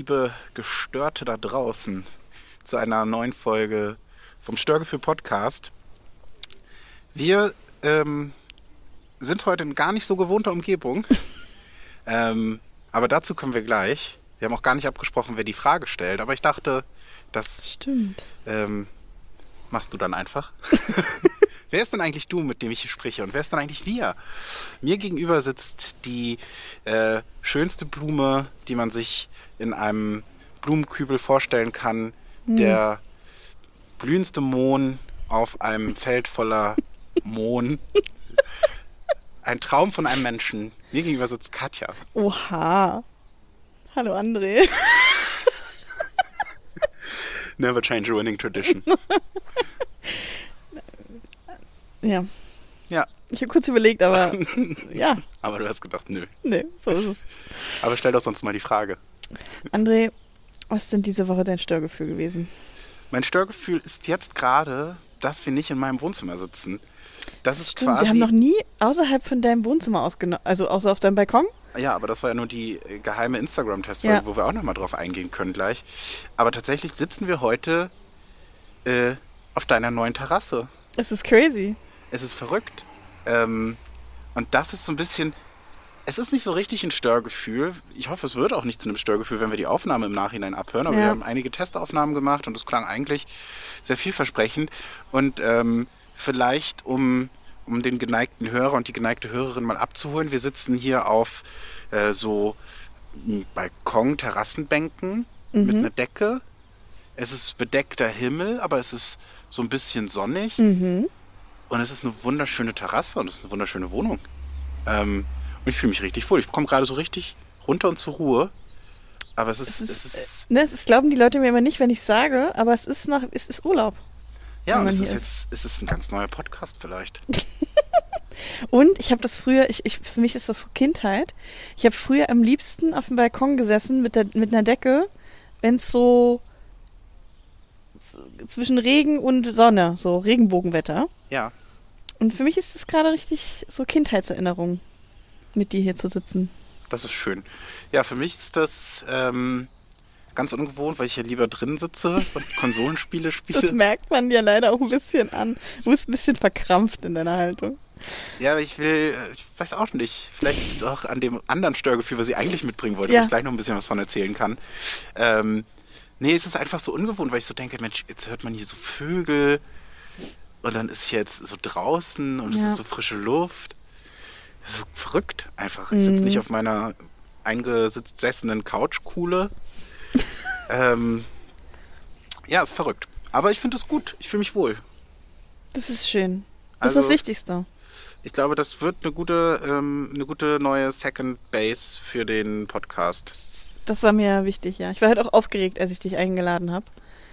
Liebe Gestörte da draußen, zu einer neuen Folge vom Störgefühl Podcast. Wir ähm, sind heute in gar nicht so gewohnter Umgebung, ähm, aber dazu kommen wir gleich. Wir haben auch gar nicht abgesprochen, wer die Frage stellt, aber ich dachte, das Stimmt. ähm, machst du dann einfach. wer ist denn eigentlich du, mit dem ich hier spreche? Und wer ist denn eigentlich wir? Mir gegenüber sitzt die äh, schönste Blume, die man sich in einem Blumenkübel vorstellen kann. Der blühendste Mohn auf einem Feld voller Mohn. Ein Traum von einem Menschen. Mir gegenüber sitzt Katja. Oha. Hallo André. Never change a winning tradition. Ja, Ja, ich habe kurz überlegt, aber ja, aber du hast gedacht, nö. nee, so ist es. Aber stell doch sonst mal die Frage. André, was ist denn diese Woche dein Störgefühl gewesen? Mein Störgefühl ist jetzt gerade, dass wir nicht in meinem Wohnzimmer sitzen. Das ist Stimmt, quasi. wir haben noch nie außerhalb von deinem Wohnzimmer ausgenommen, also außer auf deinem Balkon. ja, aber das war ja nur die äh, geheime Instagram-Testfolge, Ja. wo wir auch nochmal drauf eingehen können gleich. Aber tatsächlich sitzen wir heute äh, auf deiner neuen Terrasse. Es ist crazy. Es ist verrückt. Ähm, und das ist so ein bisschen. Es ist nicht so richtig ein Störgefühl. Ich hoffe, es wird auch nicht zu einem Störgefühl, wenn wir die Aufnahme im Nachhinein abhören. Aber Ja. wir haben einige Testaufnahmen gemacht und es klang eigentlich sehr vielversprechend. Und ähm, vielleicht, um, um den geneigten Hörer und die geneigte Hörerin mal abzuholen, wir sitzen hier auf äh, so Balkon-Terrassenbänken mit einer Decke. Es ist bedeckter Himmel, aber es ist so ein bisschen sonnig. Und es ist eine wunderschöne Terrasse und es ist eine wunderschöne Wohnung. Ähm, und ich fühle mich richtig wohl. Ich komme gerade so richtig runter und zur Ruhe. Aber es ist, Es es ist, ist, äh, ne, es ist, glauben die Leute mir immer nicht, wenn ich sage, aber es ist nach, es ist Urlaub. ja, und es ist jetzt, es ist ein ganz neuer Podcast vielleicht. Und ich habe das früher, ich, ich, für mich ist das so Kindheit. Ich habe früher am liebsten auf dem Balkon gesessen mit, der, mit einer Decke, wenn es so zwischen Regen und Sonne, so Regenbogenwetter. Ja, Und für mich ist es gerade richtig so Kindheitserinnerung, mit dir hier zu sitzen. das ist schön. Ja, für mich ist das ähm, ganz ungewohnt, weil ich hier lieber drin sitze und Konsolenspiele spiele. Das merkt man dir leider auch ein bisschen an. Du bist ein bisschen verkrampft in deiner Haltung. Ja, ich will, äh, ich weiß auch nicht, vielleicht liegt es auch an dem anderen Störgefühl, was ich eigentlich mitbringen wollte, Ja. wo ich gleich noch ein bisschen was von erzählen kann. Ähm, nee, es ist einfach so ungewohnt, weil ich so denke, Mensch, jetzt hört man hier so Vögel und dann ist jetzt so draußen und es Ja. ist so frische Luft. Das ist so verrückt einfach. Ich sitze nicht auf meiner eingesessenen Couchkuhle. ähm, ja, ist verrückt. Aber ich finde es gut. Ich fühle mich wohl. Das ist schön. Das Also- ist das Wichtigste. Ich glaube, das wird eine gute, ähm, eine gute neue Second Base für den Podcast. Das war mir wichtig, ja. Ich war halt auch aufgeregt, als ich dich eingeladen habe,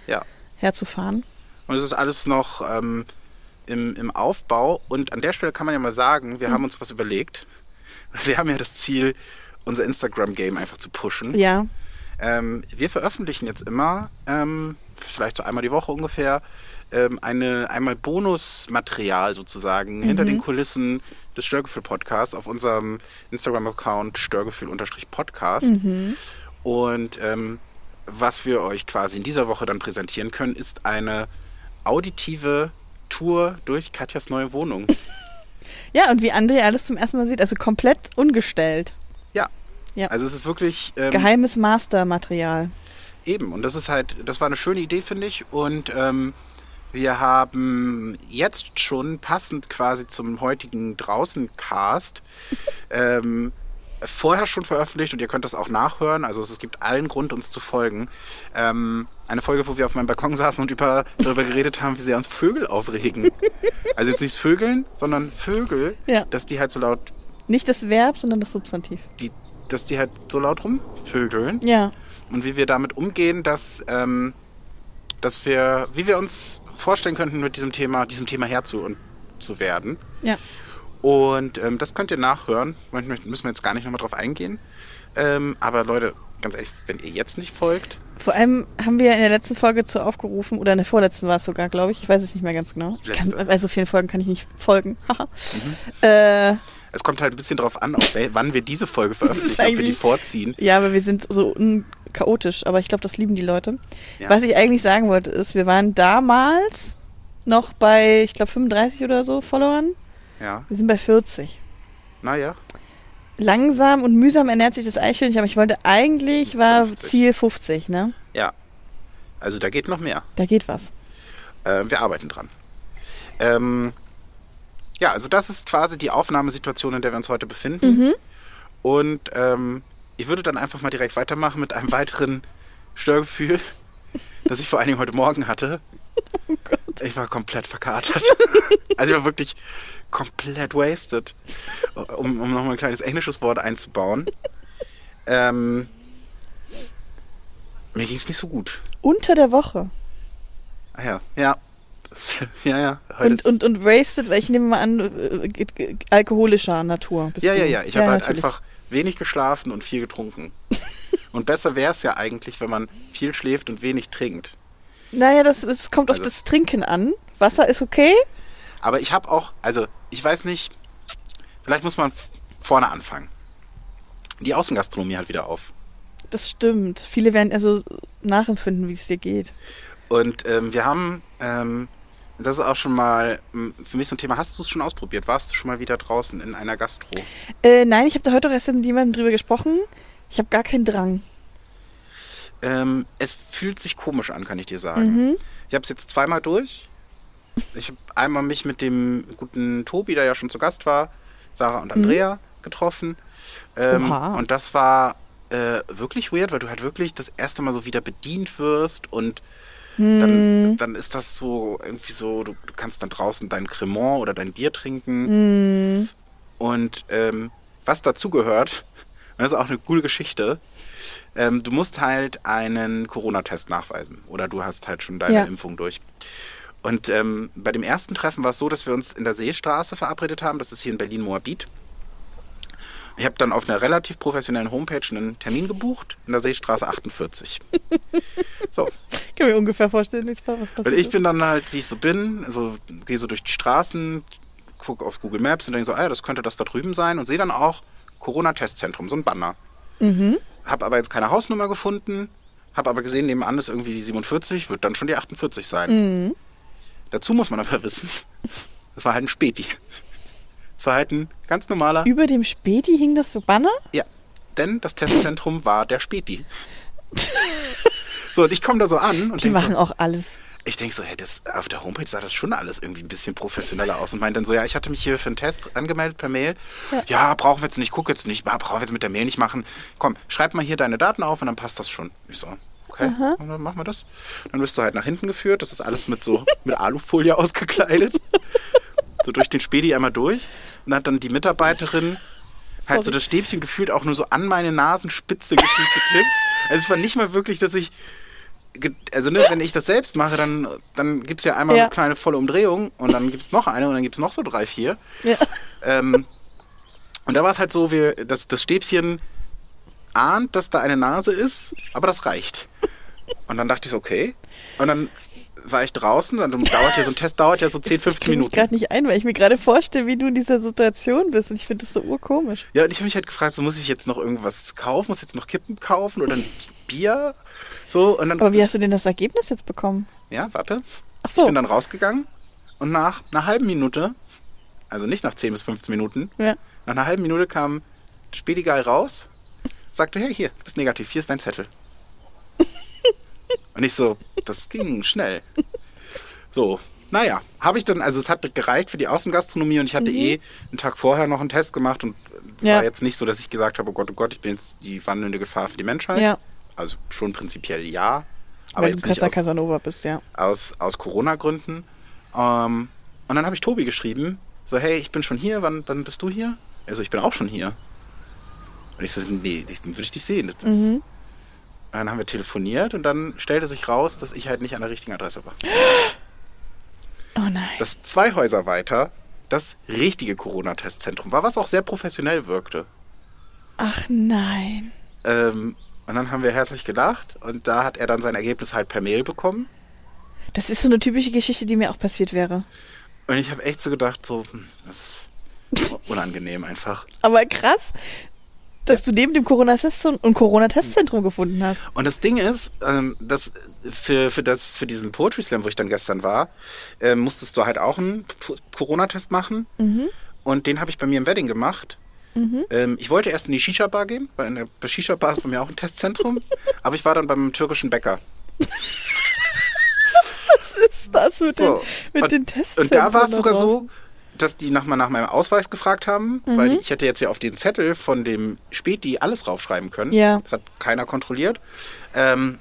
Ja. herzufahren. Und es ist alles noch ähm, im, im Aufbau. Und an der Stelle kann man ja mal sagen, wir haben uns was überlegt. Wir haben ja das Ziel, unser Instagram-Game einfach zu pushen. Ja, Ähm, wir veröffentlichen jetzt immer, ähm, vielleicht so einmal die Woche ungefähr, ähm, eine einmal Bonusmaterial sozusagen hinter den Kulissen des Störgefühl-Podcasts auf unserem Instagram-Account Störgefühl-Podcast. Und ähm, was wir euch quasi in dieser Woche dann präsentieren können, ist eine auditive Tour durch Katjas neue Wohnung. Ja, und wie André alles zum ersten Mal sieht, also komplett ungestellt. ja. Ja. Also es ist wirklich ähm, Geheimes Mastermaterial. Eben, und das ist halt, das war eine schöne Idee, finde ich. Und ähm, wir haben jetzt schon passend quasi zum heutigen Draußen-Cast ähm, vorher schon veröffentlicht und ihr könnt das auch nachhören. Also es gibt allen Grund, uns zu folgen. Ähm, eine Folge, wo wir auf meinem Balkon saßen und über, darüber geredet haben, wie sehr uns Vögel aufregen. Also jetzt nicht Vögeln, sondern Vögel, Ja. dass die halt so laut, Nicht das Verb, sondern das Substantiv. die, dass die halt so laut rumvögeln. Ja. und wie wir damit umgehen, dass, ähm, dass wir, wie wir uns vorstellen könnten, mit diesem Thema, diesem Thema Herr zu, und, zu werden. Ja. Und ähm, das könnt ihr nachhören. Manchmal müssen wir jetzt gar nicht nochmal drauf eingehen. Ähm, aber Leute, ganz ehrlich, wenn ihr jetzt nicht folgt, Vor allem haben wir in der letzten Folge zu aufgerufen, oder in der vorletzten war es sogar, glaube ich. Ich weiß es nicht mehr ganz genau. Kann, Letzte. also so vielen Folgen kann ich nicht folgen. Haha. äh, es kommt halt ein bisschen drauf an, auf wann wir diese Folge veröffentlichen, ob wir die vorziehen. ja, aber wir sind so chaotisch, aber ich glaube, das lieben die Leute. Ja. Was ich eigentlich sagen wollte, ist, wir waren damals noch bei, ich glaube, 35 oder so Followern. Ja, Wir sind bei 40. naja. Langsam und mühsam ernährt sich das Eichhörnchen, aber ich wollte eigentlich, war 50. Ziel 50, ne? Ja. Also da geht noch mehr. Da geht was. Äh, wir arbeiten dran. Ähm, ja, also das ist quasi die Aufnahmesituation, in der wir uns heute befinden. Und ähm, ich würde dann einfach mal direkt weitermachen mit einem weiteren Störgefühl, das ich vor allen Dingen heute Morgen hatte. Ich war komplett verkatert. Also ich war wirklich komplett wasted. Um, um nochmal ein kleines englisches Wort einzubauen. Ähm, mir ging es nicht so gut. Unter der Woche. Ah ja, ja. Ja, ja. Und, und, und wasted, weil ich nehme mal an, äh, äh, alkoholischer Natur. Ja, ja, ja. Ich habe halt natürlich. einfach wenig geschlafen und viel getrunken. und besser wäre es ja eigentlich, wenn man viel schläft und wenig trinkt. Naja, das, es kommt auf Also- das Trinken an. Wasser ist okay. Aber ich habe auch, also ich weiß nicht, vielleicht muss man vorne anfangen. Die Außengastronomie hat wieder auf. Das stimmt. Viele werden also nachempfinden, wie es dir geht. Und ähm, wir haben, ähm, das ist auch schon mal für mich so ein Thema, hast du es schon ausprobiert? Warst du schon mal wieder draußen in einer Gastro? Äh, nein, ich habe da heute auch erst mit jemandem drüber gesprochen. Ich habe gar keinen Drang. Ähm, es fühlt sich komisch an, kann ich dir sagen. Ich habe es jetzt zweimal durch. Ich habe einmal mich mit dem guten Tobi, der ja schon zu Gast war, Sarah und Andrea getroffen. Ähm, und das war äh, wirklich weird, weil du halt wirklich das erste Mal so wieder bedient wirst und dann, dann ist das so irgendwie so, du, du kannst dann draußen dein Cremant oder dein Bier trinken. Und ähm, was dazu gehört, und das ist auch eine coole Geschichte, ähm, du musst halt einen Corona-Test nachweisen oder du hast halt schon deine Ja. Impfung durch. Und ähm, bei dem ersten Treffen war es so, dass wir uns in der Seestraße verabredet haben. Das ist hier in Berlin-Moabit. Ich habe dann auf einer relativ professionellen Homepage einen Termin gebucht in der Seestraße 48. so, Ich kann mir ungefähr vorstellen, wie. Was und passiert ich ist. bin dann halt, wie ich so bin, also gehe so durch die Straßen, gucke auf Google Maps und denke so, ah, ja, das könnte das da drüben sein und sehe dann auch Corona-Testzentrum, so ein Banner. Hab aber jetzt keine Hausnummer gefunden, hab aber gesehen, nebenan ist irgendwie die 47, wird dann schon die 48 sein. Dazu muss man aber wissen, das war halt ein Späti. Das war halt ein ganz normaler, Über dem Späti hing das für Banner? ja, denn das Testzentrum war der Späti. So, und ich komme da so an und Die denk so, machen auch alles. Ich denke so, hey, das, auf der Homepage sah das schon alles irgendwie ein bisschen professioneller aus und meint dann so, ja, ich hatte mich hier für einen Test angemeldet per Mail. Ja, brauchen wir jetzt nicht, guck jetzt nicht, brauchen wir jetzt mit der Mail nicht machen. Komm, schreib mal hier deine Daten auf und dann passt das schon. Ich so, okay, und dann machen wir das. Dann wirst du halt nach hinten geführt, das ist alles mit so, mit Alufolie ausgekleidet. So durch den Spedi einmal durch und hat dann die Mitarbeiterin halt so Sorry. das Stäbchen gefühlt auch nur so an meine Nasenspitze gefühlt geklebt. Also es war nicht mal wirklich, dass ich also ne, wenn ich das selbst mache, dann, dann gibt es ja einmal Ja. eine kleine volle Umdrehung und dann gibt es noch eine und dann gibt es noch so drei, vier. Ja. Ähm, und da war es halt so, wir, das, das Stäbchen ahnt, dass da eine Nase ist, aber das reicht. Und dann dachte ich so, okay. Und dann war ich draußen, dann dauert ja so ein Test dauert ja so 10, Ich 15 krieg mich Minuten. gerade nicht ein, weil ich mir gerade vorstelle, wie du in dieser Situation bist. Und ich finde das so urkomisch. Ja, und ich habe mich halt gefragt, so muss ich jetzt noch irgendwas kaufen, muss ich jetzt noch Kippen kaufen oder ein Bier? So, und dann, Aber wie hast du denn das Ergebnis jetzt bekommen? ja, warte. Ach so. Ich bin dann rausgegangen und nach einer halben Minute, also nicht nach 10 bis 15 Minuten, Ja. nach einer halben Minute kam Spedigal raus, sagte, hey, hier, du bist negativ, hier ist dein Zettel. und ich so, das ging schnell. So, naja, habe ich dann, also es hat gereicht für die Außengastronomie und ich hatte eh einen Tag vorher noch einen Test gemacht und Ja. war jetzt nicht so, dass ich gesagt habe, oh Gott, oh Gott, ich bin jetzt die wandelnde Gefahr für die Menschheit. Ja. Also schon prinzipiell ja, aber weil jetzt du Casa aus, Casanova bist, ja. aus, aus Corona-Gründen. Ähm, und dann habe ich Tobi geschrieben, so, hey, ich bin schon hier, wann, wann bist du hier? Also, ich bin auch schon hier. Und ich so, nee, dann würde ich dich sehen. Das, Mhm. Dann haben wir telefoniert und dann stellte sich raus, dass ich halt nicht an der richtigen Adresse war. Oh nein. Dass zwei Häuser weiter das richtige Corona-Testzentrum war, was auch sehr professionell wirkte. Ach nein. Ähm, und dann haben wir herzlich gelacht und da hat er dann sein Ergebnis halt per Mail bekommen. Das ist so eine typische Geschichte, die mir auch passiert wäre. Und ich habe echt so gedacht, so, hm, das ist unangenehm einfach. Aber krass, dass du neben dem Corona-Testzentrum und Corona-Testzentrum gefunden hast. Und das Ding ist, ähm, dass für, für, das, für diesen Poetry Slam, wo ich dann gestern war, äh, musstest du halt auch einen Corona-Test machen. Und den habe ich bei mir im Wedding gemacht. Ähm, ich wollte erst in die Shisha-Bar gehen, weil in der Shisha-Bar ist bei mir auch ein Testzentrum. aber ich war dann beim türkischen Bäcker. ist das mit So. den, mit und, den Tests? Und da war es sogar so, dass die nach, nach meinem Ausweis gefragt haben, Mhm. weil ich hätte jetzt ja auf den Zettel von dem Späti alles raufschreiben können. Ja. Das hat keiner kontrolliert. Ähm,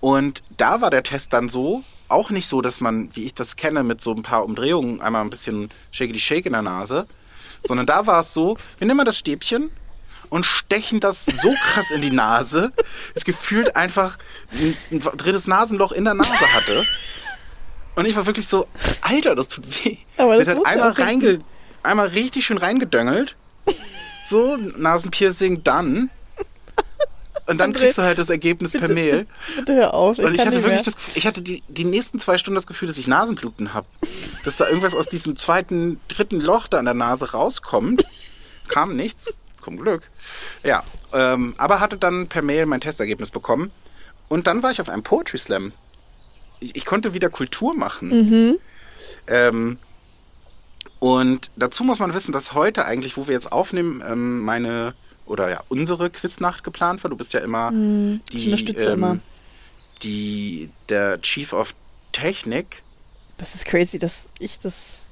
und da war der Test dann so, auch nicht so, dass man, wie ich das kenne, mit so ein paar Umdrehungen einmal ein bisschen shakey shake in der Nase, sondern da war es so, wir nehmen mal das Stäbchen und stechen das so krass in die Nase, es gefühlt einfach ein, ein drittes Nasenloch in der Nase hatte. Und ich war wirklich so, Alter, das tut weh. Aber Sie das hat muss ja einmal, reinge, einmal richtig schön reingedöngelt. So, Nasenpiercing, dann. Und dann André, kriegst du halt das Ergebnis per Mail. Bitte hör auf. Und ich hatte wirklich mehr. das Gefühl, ich hatte die, die nächsten zwei Stunden das Gefühl, dass ich Nasenbluten habe. Dass da irgendwas aus diesem zweiten, dritten Loch da an der Nase rauskommt. Kam nichts. Zum Glück. Ja, ähm, aber hatte dann per Mail mein Testergebnis bekommen. Und dann war ich auf einem Poetry Slam. Ich, ich konnte wieder Kultur machen. Ähm, und dazu muss man wissen, dass heute eigentlich, wo wir jetzt aufnehmen, ähm, meine oder ja unsere Quiznacht geplant war. Du bist ja immer ich die, unterstütze immer. die der Chief of Technik. Das ist crazy, dass ich das,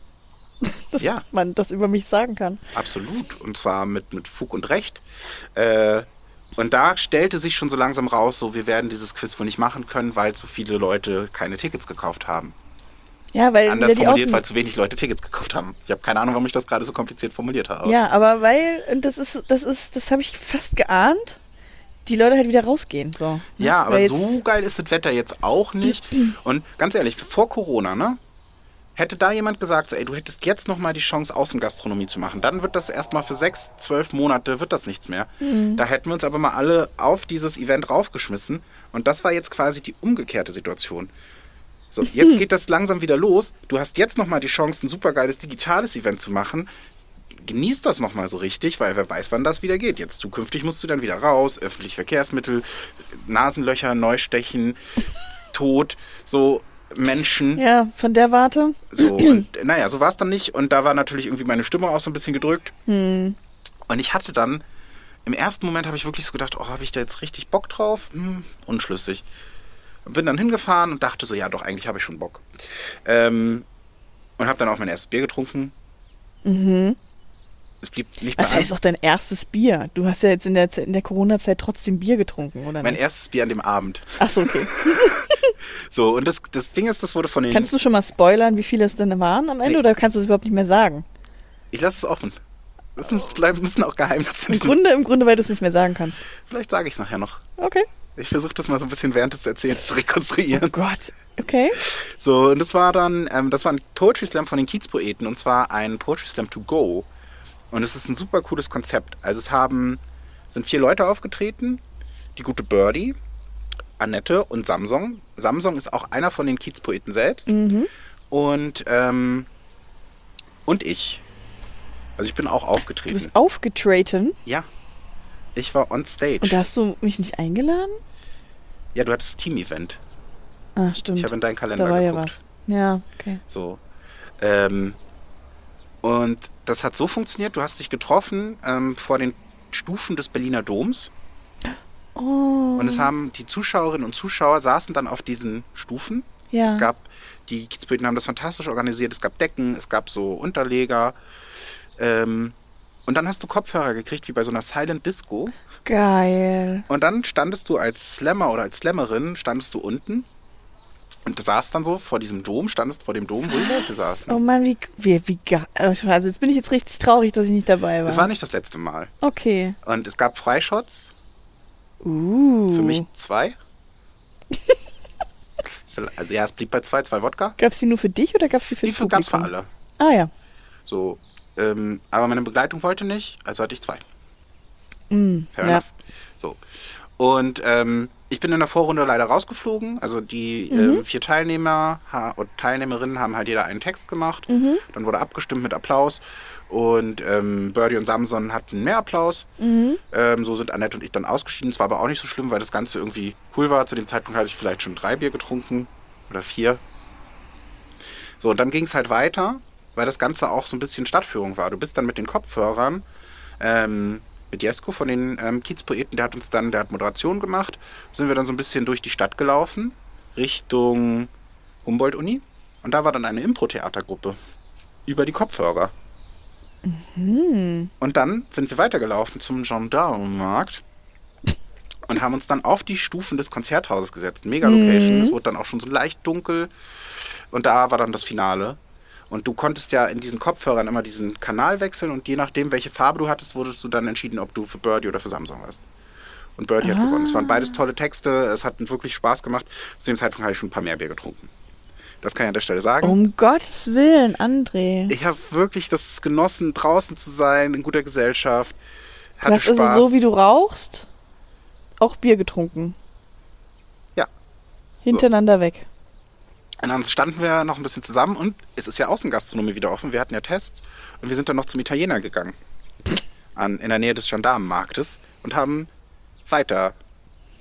dass Ja. man das über mich sagen kann. Absolut. Und zwar mit, mit Fug und Recht. Äh, und da stellte sich schon so langsam raus, so wir werden dieses Quiz wohl nicht machen können, weil zu viele Leute keine Tickets gekauft haben. Ja, weil Anders formuliert, weil zu wenig Leute Tickets gekauft haben. Ich habe keine Ahnung, warum ich das gerade so kompliziert formuliert habe. Ja, aber weil, und das ist, das ist, das habe ich fast geahnt, die Leute halt wieder rausgehen. So. ne? Ja, aber Weil so geil ist das Wetter jetzt auch nicht. Und ganz ehrlich, vor Corona, ne? Hätte da jemand gesagt, so, ey, du hättest jetzt noch mal die Chance, Außengastronomie zu machen, dann wird das erstmal für sechs, zwölf Monate, wird das nichts mehr. Mhm. Da hätten wir uns aber mal alle auf dieses Event raufgeschmissen. Und das war jetzt quasi die umgekehrte Situation. So, jetzt geht das langsam wieder los. Du hast jetzt noch mal die Chance, ein supergeiles digitales Event zu machen. Genieß das noch mal so richtig, weil wer weiß, wann das wieder geht. Jetzt zukünftig musst du dann wieder raus, öffentliche Verkehrsmittel, Nasenlöcher neu stechen, Tod, so Menschen. Ja, von der Warte. So, und naja, so war es dann nicht. Und da war natürlich irgendwie meine Stimmung auch so ein bisschen gedrückt. Und ich hatte dann, im ersten Moment habe ich wirklich so gedacht, oh, habe ich da jetzt richtig Bock drauf? Hm, unschlüssig. Bin dann hingefahren und dachte so, ja doch, eigentlich habe ich schon Bock. Ähm, und habe dann auch mein erstes Bier getrunken. Es blieb nicht bei heißt auch dein erstes Bier? Du hast ja jetzt in der, in der Corona-Zeit trotzdem Bier getrunken, oder mein nicht? erstes Bier an dem Abend. Ach so, okay. So, und das, das Ding ist, das wurde von den... Kannst du schon mal spoilern, wie viele es denn waren am Ende, Nee. oder kannst du es überhaupt nicht mehr sagen? ich lasse es offen. Das muss- bleiben müssen auch Geheimnisse. Im Grunde, im Grunde, weil du es nicht mehr sagen kannst. Vielleicht sage ich es nachher noch. Okay. Ich versuche das mal so ein bisschen während des Erzählens zu Oh rekonstruieren. Gott. Okay. So, und das war dann, ähm, das war ein Poetry Slam von den Kiezpoeten und zwar ein Poetry Slam to go. Und es ist ein super cooles Konzept. Also es haben, sind vier Leute aufgetreten. Die gute Birdie, Annette und Samsung. Samsung ist auch einer von den Kiezpoeten selbst. Und, ähm, und ich. Also ich bin auch Du aufgetreten. bist aufgetreten Ja. Ich war on stage. und da hast du mich nicht eingeladen? ja, du hattest Team-Event. Ah, stimmt. Ich habe in deinen Kalender da war ja geguckt. was. Ja, okay. So. Ähm, und das hat so funktioniert, du hast dich getroffen ähm, vor den Stufen des Berliner Doms. Oh. Und es haben die Zuschauerinnen und Zuschauer saßen dann auf diesen Stufen. Ja. Es gab, die Kiezböden haben das fantastisch organisiert. Es gab Decken, es gab so Unterleger. Ähm, und dann hast du Kopfhörer gekriegt, wie bei so einer Silent Disco. Geil. Und dann standest du als Slammer oder als Slammerin, standest du unten. Und du saßt dann so vor diesem Dom, standest vor dem Dom, wo die Leute saßen. Oh Mann, wie, wie, wie ge- Also jetzt bin ich jetzt richtig traurig, dass ich nicht dabei war. Es war nicht das letzte Mal. okay. Und es gab Freishots, Uh. für mich zwei. also ja, es blieb bei zwei, zwei Wodka. Gab's die nur für dich oder gab's die fürs Die für- gab's für Publikum? alle. Ah ja. So, ähm, aber meine Begleitung wollte nicht, also hatte ich zwei. Mm, Fair ja. enough. So. Und ähm, ich bin in der Vorrunde leider rausgeflogen. Also die Mhm. äh, vier Teilnehmer und Teilnehmerinnen haben halt jeder einen Text gemacht. Mhm. Dann wurde abgestimmt mit Applaus. Und ähm, Birdie und Samson hatten mehr Applaus. Mhm. Ähm, so sind Annette und ich dann ausgeschieden. Es war aber auch nicht so schlimm, weil das Ganze irgendwie cool war. Zu dem Zeitpunkt hatte ich vielleicht schon drei Bier getrunken. Oder vier. So, und dann ging es halt weiter, weil das Ganze auch so ein bisschen Stadtführung war. Du bist dann mit den Kopfhörern, ähm, mit Jesko von den ähm, Kiezpoeten, der hat uns dann, der hat Moderation gemacht, sind wir dann so ein bisschen durch die Stadt gelaufen, Richtung Humboldt-Uni. Und da war dann eine Impro-Theatergruppe über die Kopfhörer. Und dann sind wir weitergelaufen zum Gendarmenmarkt und haben uns dann auf die Stufen des Konzerthauses gesetzt. Mega Location. Es wurde dann auch schon so leicht dunkel. Und da war dann das Finale. Und du konntest ja in diesen Kopfhörern immer diesen Kanal wechseln und je nachdem, welche Farbe du hattest, wurdest du dann entschieden, ob du für Birdie oder für Samsung warst. Und Birdie hat gewonnen. Es waren beides tolle Texte. Es hat wirklich Spaß gemacht. Zu dem Zeitpunkt hatte ich schon ein paar mehr Bier getrunken. Das kann ich an der Stelle sagen. Um Gottes Willen, André. Ich habe wirklich das genossen, draußen zu sein, in guter Gesellschaft. Du Hatte hast Spaß. also so, wie du rauchst, auch Bier getrunken. Ja. Hintereinander weg. Und dann standen wir noch ein bisschen zusammen und es ist ja Außengastronomie wieder offen. Wir hatten ja Tests und wir sind dann noch zum Italiener gegangen. An, in der Nähe des Gendarmenmarktes und haben weiter.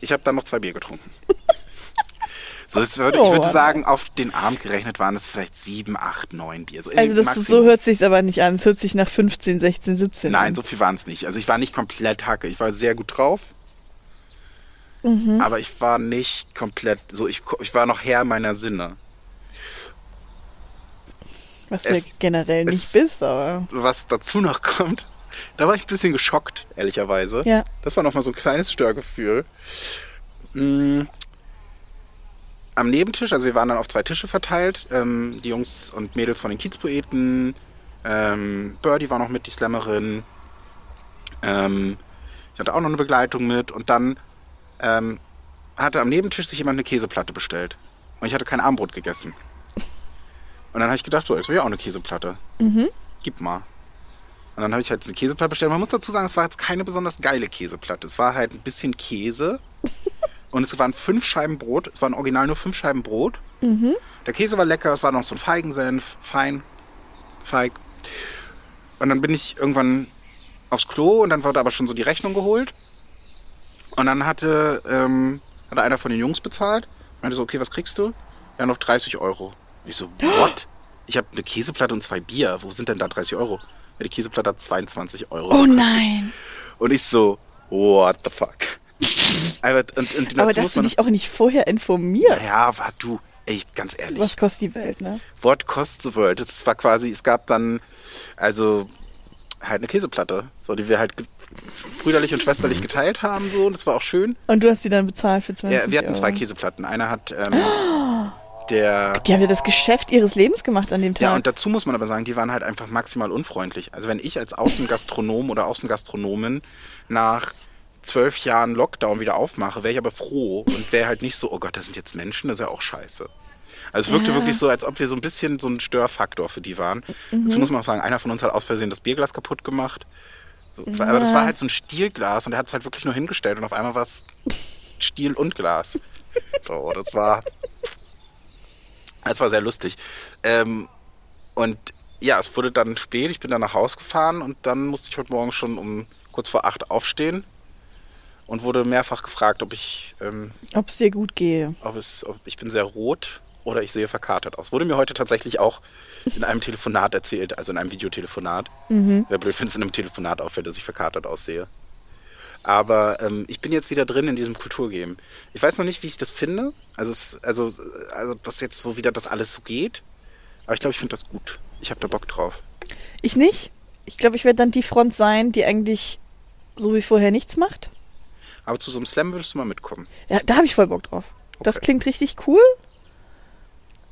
Ich habe dann noch zwei Bier getrunken. So, würde, ich Oh, würde Mann. sagen, auf den Abend gerechnet waren es vielleicht sieben, acht, neun Bier. So Also das ist, so hört sich's aber nicht an. Es hört sich nach 15, 16, 17 Nein, an. so viel waren es nicht. Also ich war nicht komplett hacke. Ich war sehr gut drauf. Mhm. Aber ich war nicht komplett so. Ich, ich war noch Herr meiner Sinne. Was du ja generell nicht es- bist, aber. was dazu noch kommt, da war ich ein bisschen geschockt, ehrlicherweise. Ja. Das war nochmal so ein kleines Störgefühl. Mm. Am Nebentisch, also wir waren dann auf zwei Tische verteilt, ähm, die Jungs und Mädels von den Kiezpoeten, ähm, Birdie war noch mit, die Slammerin, ähm, ich hatte auch noch eine Begleitung mit und dann ähm, hatte am Nebentisch sich jemand eine Käseplatte bestellt und ich hatte kein Armbrot gegessen. Und dann habe ich gedacht, so, jetzt will ich auch eine Käseplatte. Gib mal. Und dann habe ich halt eine Käseplatte bestellt. Man muss dazu sagen, es war jetzt keine besonders geile Käseplatte. Es war halt ein bisschen Käse. Und es waren fünf Scheiben Brot. Es waren original nur fünf Scheiben Brot. Der Käse war lecker. Es war noch so ein Feigensenf. Fein. Feig. Und dann bin ich irgendwann aufs Klo und dann wurde aber schon so die Rechnung geholt. Und dann hatte, ähm, hatte einer von den Jungs bezahlt. Meinte so, okay, was kriegst du? Ja, noch 30 Euro. Ich so, what? Ich habe eine Käseplatte und zwei Bier. Wo sind denn da 30 Euro? Ja, die Käseplatte hat 22 Euro. Oh gekostet. nein. Und ich so, what the fuck? Aber, und, und Aber dass du dich auch nicht vorher informiert. ja, war du, ey, ganz ehrlich. Was kostet die Welt, ne? What costs the world? Das war quasi, es gab dann, also, halt eine Käseplatte, so, die wir halt brüderlich und schwesterlich geteilt haben, so, und das war auch schön. Und du hast die dann bezahlt für 20 Ja, wir hatten Euro. zwei Käseplatten. Einer hat, ähm, der, Die haben ja das Geschäft ihres Lebens gemacht an dem Tag. ja, und dazu muss man aber sagen, die waren halt einfach maximal unfreundlich. Also wenn ich als Außengastronom oder Außengastronomin nach zwölf Jahren Lockdown wieder aufmache, wäre ich aber froh und wäre halt nicht so, oh Gott, das sind jetzt Menschen, das ist ja auch scheiße. Also es wirkte Ja. wirklich so, als ob wir so ein bisschen so ein Störfaktor für die waren. Dazu muss man auch sagen, einer von uns hat aus Versehen das Bierglas kaputt gemacht. So, Aber das war halt so ein Stielglas und er hat es halt wirklich nur hingestellt und auf einmal war es Stiel und Glas. So, das war, das war sehr lustig. Ähm, und ja, es wurde dann spät, ich bin dann nach Hause gefahren und dann musste ich heute Morgen schon um kurz vor acht aufstehen und wurde mehrfach gefragt, ob ich, ähm, Ob es dir gut gehe. ob es, ob ich bin sehr rot oder ich sehe verkatert aus. Wurde mir heute tatsächlich auch in einem Telefonat erzählt, also in einem Videotelefonat. Wäre blöd, wenn es in einem Telefonat auffällt, dass ich verkatert aussehe. Aber ähm, ich bin jetzt wieder drin in diesem Kulturgame. Ich weiß noch nicht, wie ich das finde. Also, es, also, also dass jetzt so wieder das alles so geht. Aber ich glaube, ich finde das gut. Ich habe da Bock drauf. Ich nicht. Ich glaube, ich werde dann die Front sein, die eigentlich so wie vorher nichts macht. Aber zu so einem Slam würdest du mal mitkommen. Ja, da habe ich voll Bock drauf. Das Okay. klingt richtig cool.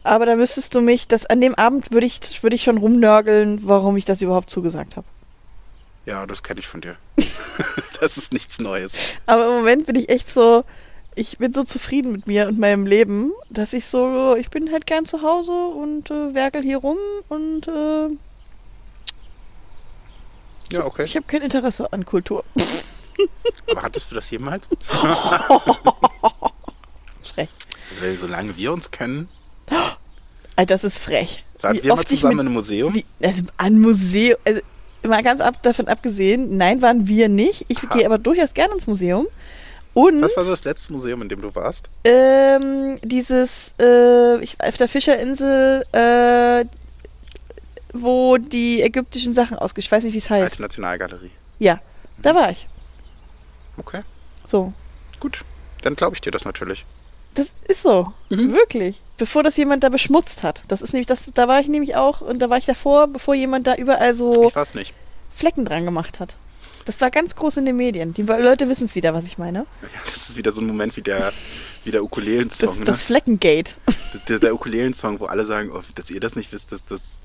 Aber da müsstest du mich, das an dem Abend würde ich, würde ich schon rumnörgeln, warum ich das überhaupt zugesagt habe. Ja, das kenne ich von dir. das ist nichts Neues. Aber im Moment bin ich echt so, ich bin so zufrieden mit mir und meinem Leben, dass ich so, ich bin halt gern zu Hause und äh, werkel hier rum und äh, Ja, okay. ich habe kein Interesse an Kultur. Aber hattest du das jemals? Frech. Also, solange wir uns kennen, Alter, das ist frech. waren wir mal zusammen mit- einem Museum. Wie, also an Museum, also mal ganz ab davon abgesehen, nein, waren wir nicht. Ich Aha. gehe aber durchaus gerne ins Museum. Und Was war so das letzte Museum, in dem du warst? ähm, dieses äh, ich, auf der Fischerinsel, äh, wo die ägyptischen Sachen ausgestellt, ich weiß nicht, wie es heißt. Alte Nationalgalerie. Ja, da war ich. Okay, So, gut. Dann glaube ich dir das natürlich. Das ist so, Mhm. wirklich. Bevor das jemand da beschmutzt hat. Das ist nämlich das, da war ich nämlich auch und da war ich davor, bevor jemand da überall so Ich weiß nicht. Flecken dran gemacht hat. Das war ganz groß in den Medien. Die Leute wissen es wieder, was ich meine. Ja, das ist wieder so ein Moment wie der, wie der Ukulelen-Song. Das, ne? das Fleckengate. der, der Ukulelen-Song, wo alle sagen, oh, dass ihr das nicht wisst, dass das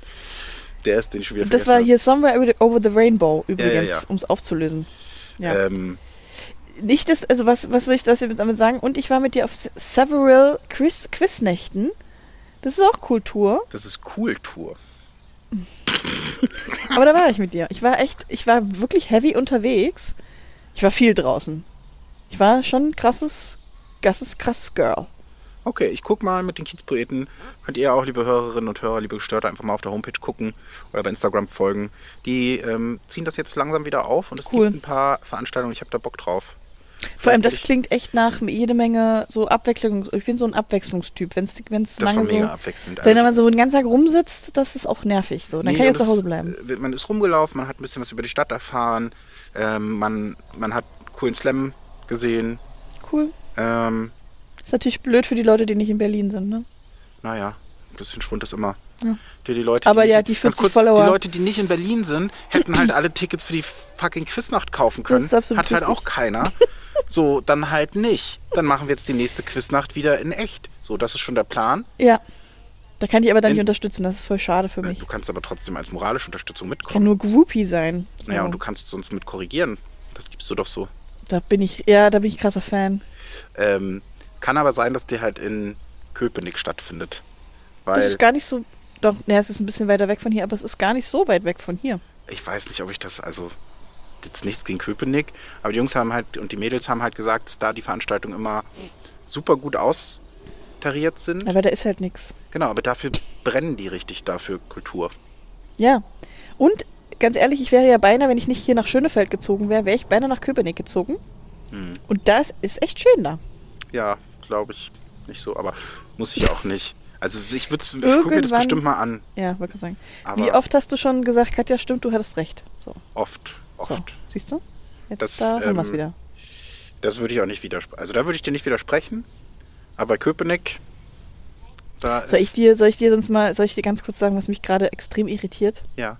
der ist, den schon wieder Das war hier Somewhere Over the- Rainbow übrigens, ja. um es aufzulösen. Ja. Ähm, Nicht das, also was, was will ich das damit sagen? Und ich war mit dir auf se- several Quiz Quiznächten. Das ist auch Kultur. das ist cool Tour. Aber da war ich mit dir. Ich war echt, ich war wirklich heavy unterwegs. Ich war viel draußen. Ich war schon ein krasses, krasses, krasses Girl. Okay, ich guck mal mit den Kiezpoeten. Könnt ihr auch, liebe Hörerinnen und Hörer, liebe Gestörte, einfach mal auf der Homepage gucken oder bei Instagram folgen. Die ähm, ziehen das jetzt langsam wieder auf und es Cool. gibt ein paar Veranstaltungen. Ich habe da Bock drauf. Vor allem, das klingt echt nach jede Menge so Abwechslung. Ich bin so ein Abwechslungstyp. Wenn es wenn's Das war lange mega so, abwechselnd. wenn man so den ganzen Tag rumsitzt, das ist auch nervig. So, dann Nee, kann ich auch zu Hause bleiben. äh, Man ist rumgelaufen, man hat ein bisschen was über die Stadt erfahren, ähm, man, man hat coolen Slam gesehen. Cool. Ähm, Ist natürlich blöd für die Leute, die nicht in Berlin sind, ne? naja, ein bisschen Schwund ist immer. Ja. Die, die Leute, Aber die ja, die ganz 40 kurz, Follower. Die Leute, die nicht in Berlin sind, hätten halt alle Tickets für die fucking Quiznacht kaufen können. ist absolut Hat halt richtig. auch keiner. So, dann halt nicht. Dann machen wir jetzt die nächste Quiznacht wieder in echt. So, das ist schon der Plan. Ja. Da kann ich aber dann nicht In- unterstützen. Das ist voll schade für mich. Du kannst aber trotzdem als moralische Unterstützung Ich kann mitkommen. nur Groupie sein. So. Ja, und du kannst sonst mit korrigieren. Das gibst du doch so. Da bin ich, ja, da bin ich krasser Fan. Ähm, kann aber sein, dass der halt in Köpenick stattfindet. Das ist gar nicht so, doch, ja, es ist ein bisschen weiter weg von hier, aber es ist gar nicht so weit weg von hier. ich weiß nicht, ob ich das, also jetzt nichts gegen Köpenick, aber die Jungs haben halt und die Mädels haben halt gesagt, dass da die Veranstaltungen immer super gut austariert sind. Aber da ist halt nix. Genau, aber dafür brennen die richtig dafür Kultur. Ja. Und ganz ehrlich, ich wäre ja beinahe, wenn ich nicht hier nach Schönefeld gezogen wäre, wäre ich beinahe nach Köpenick gezogen. Hm. Und das ist echt schön da. Ja, glaube ich nicht so, aber muss ich auch nicht. Also ich würde ich gucke mir das bestimmt mal an. Ja, wollte gerade sagen. Aber- Wie oft hast du schon gesagt, Katja, stimmt, du hattest recht. So, Oft, oft. so. siehst du? Jetzt Das, da haben wir ähm, wieder. Das würde ich auch nicht widersprechen. Also da würde ich dir nicht widersprechen. Aber bei Köpenick, da Soll ich dir, soll ich dir sonst mal, soll ich dir ganz kurz sagen, was mich gerade extrem irritiert? ja,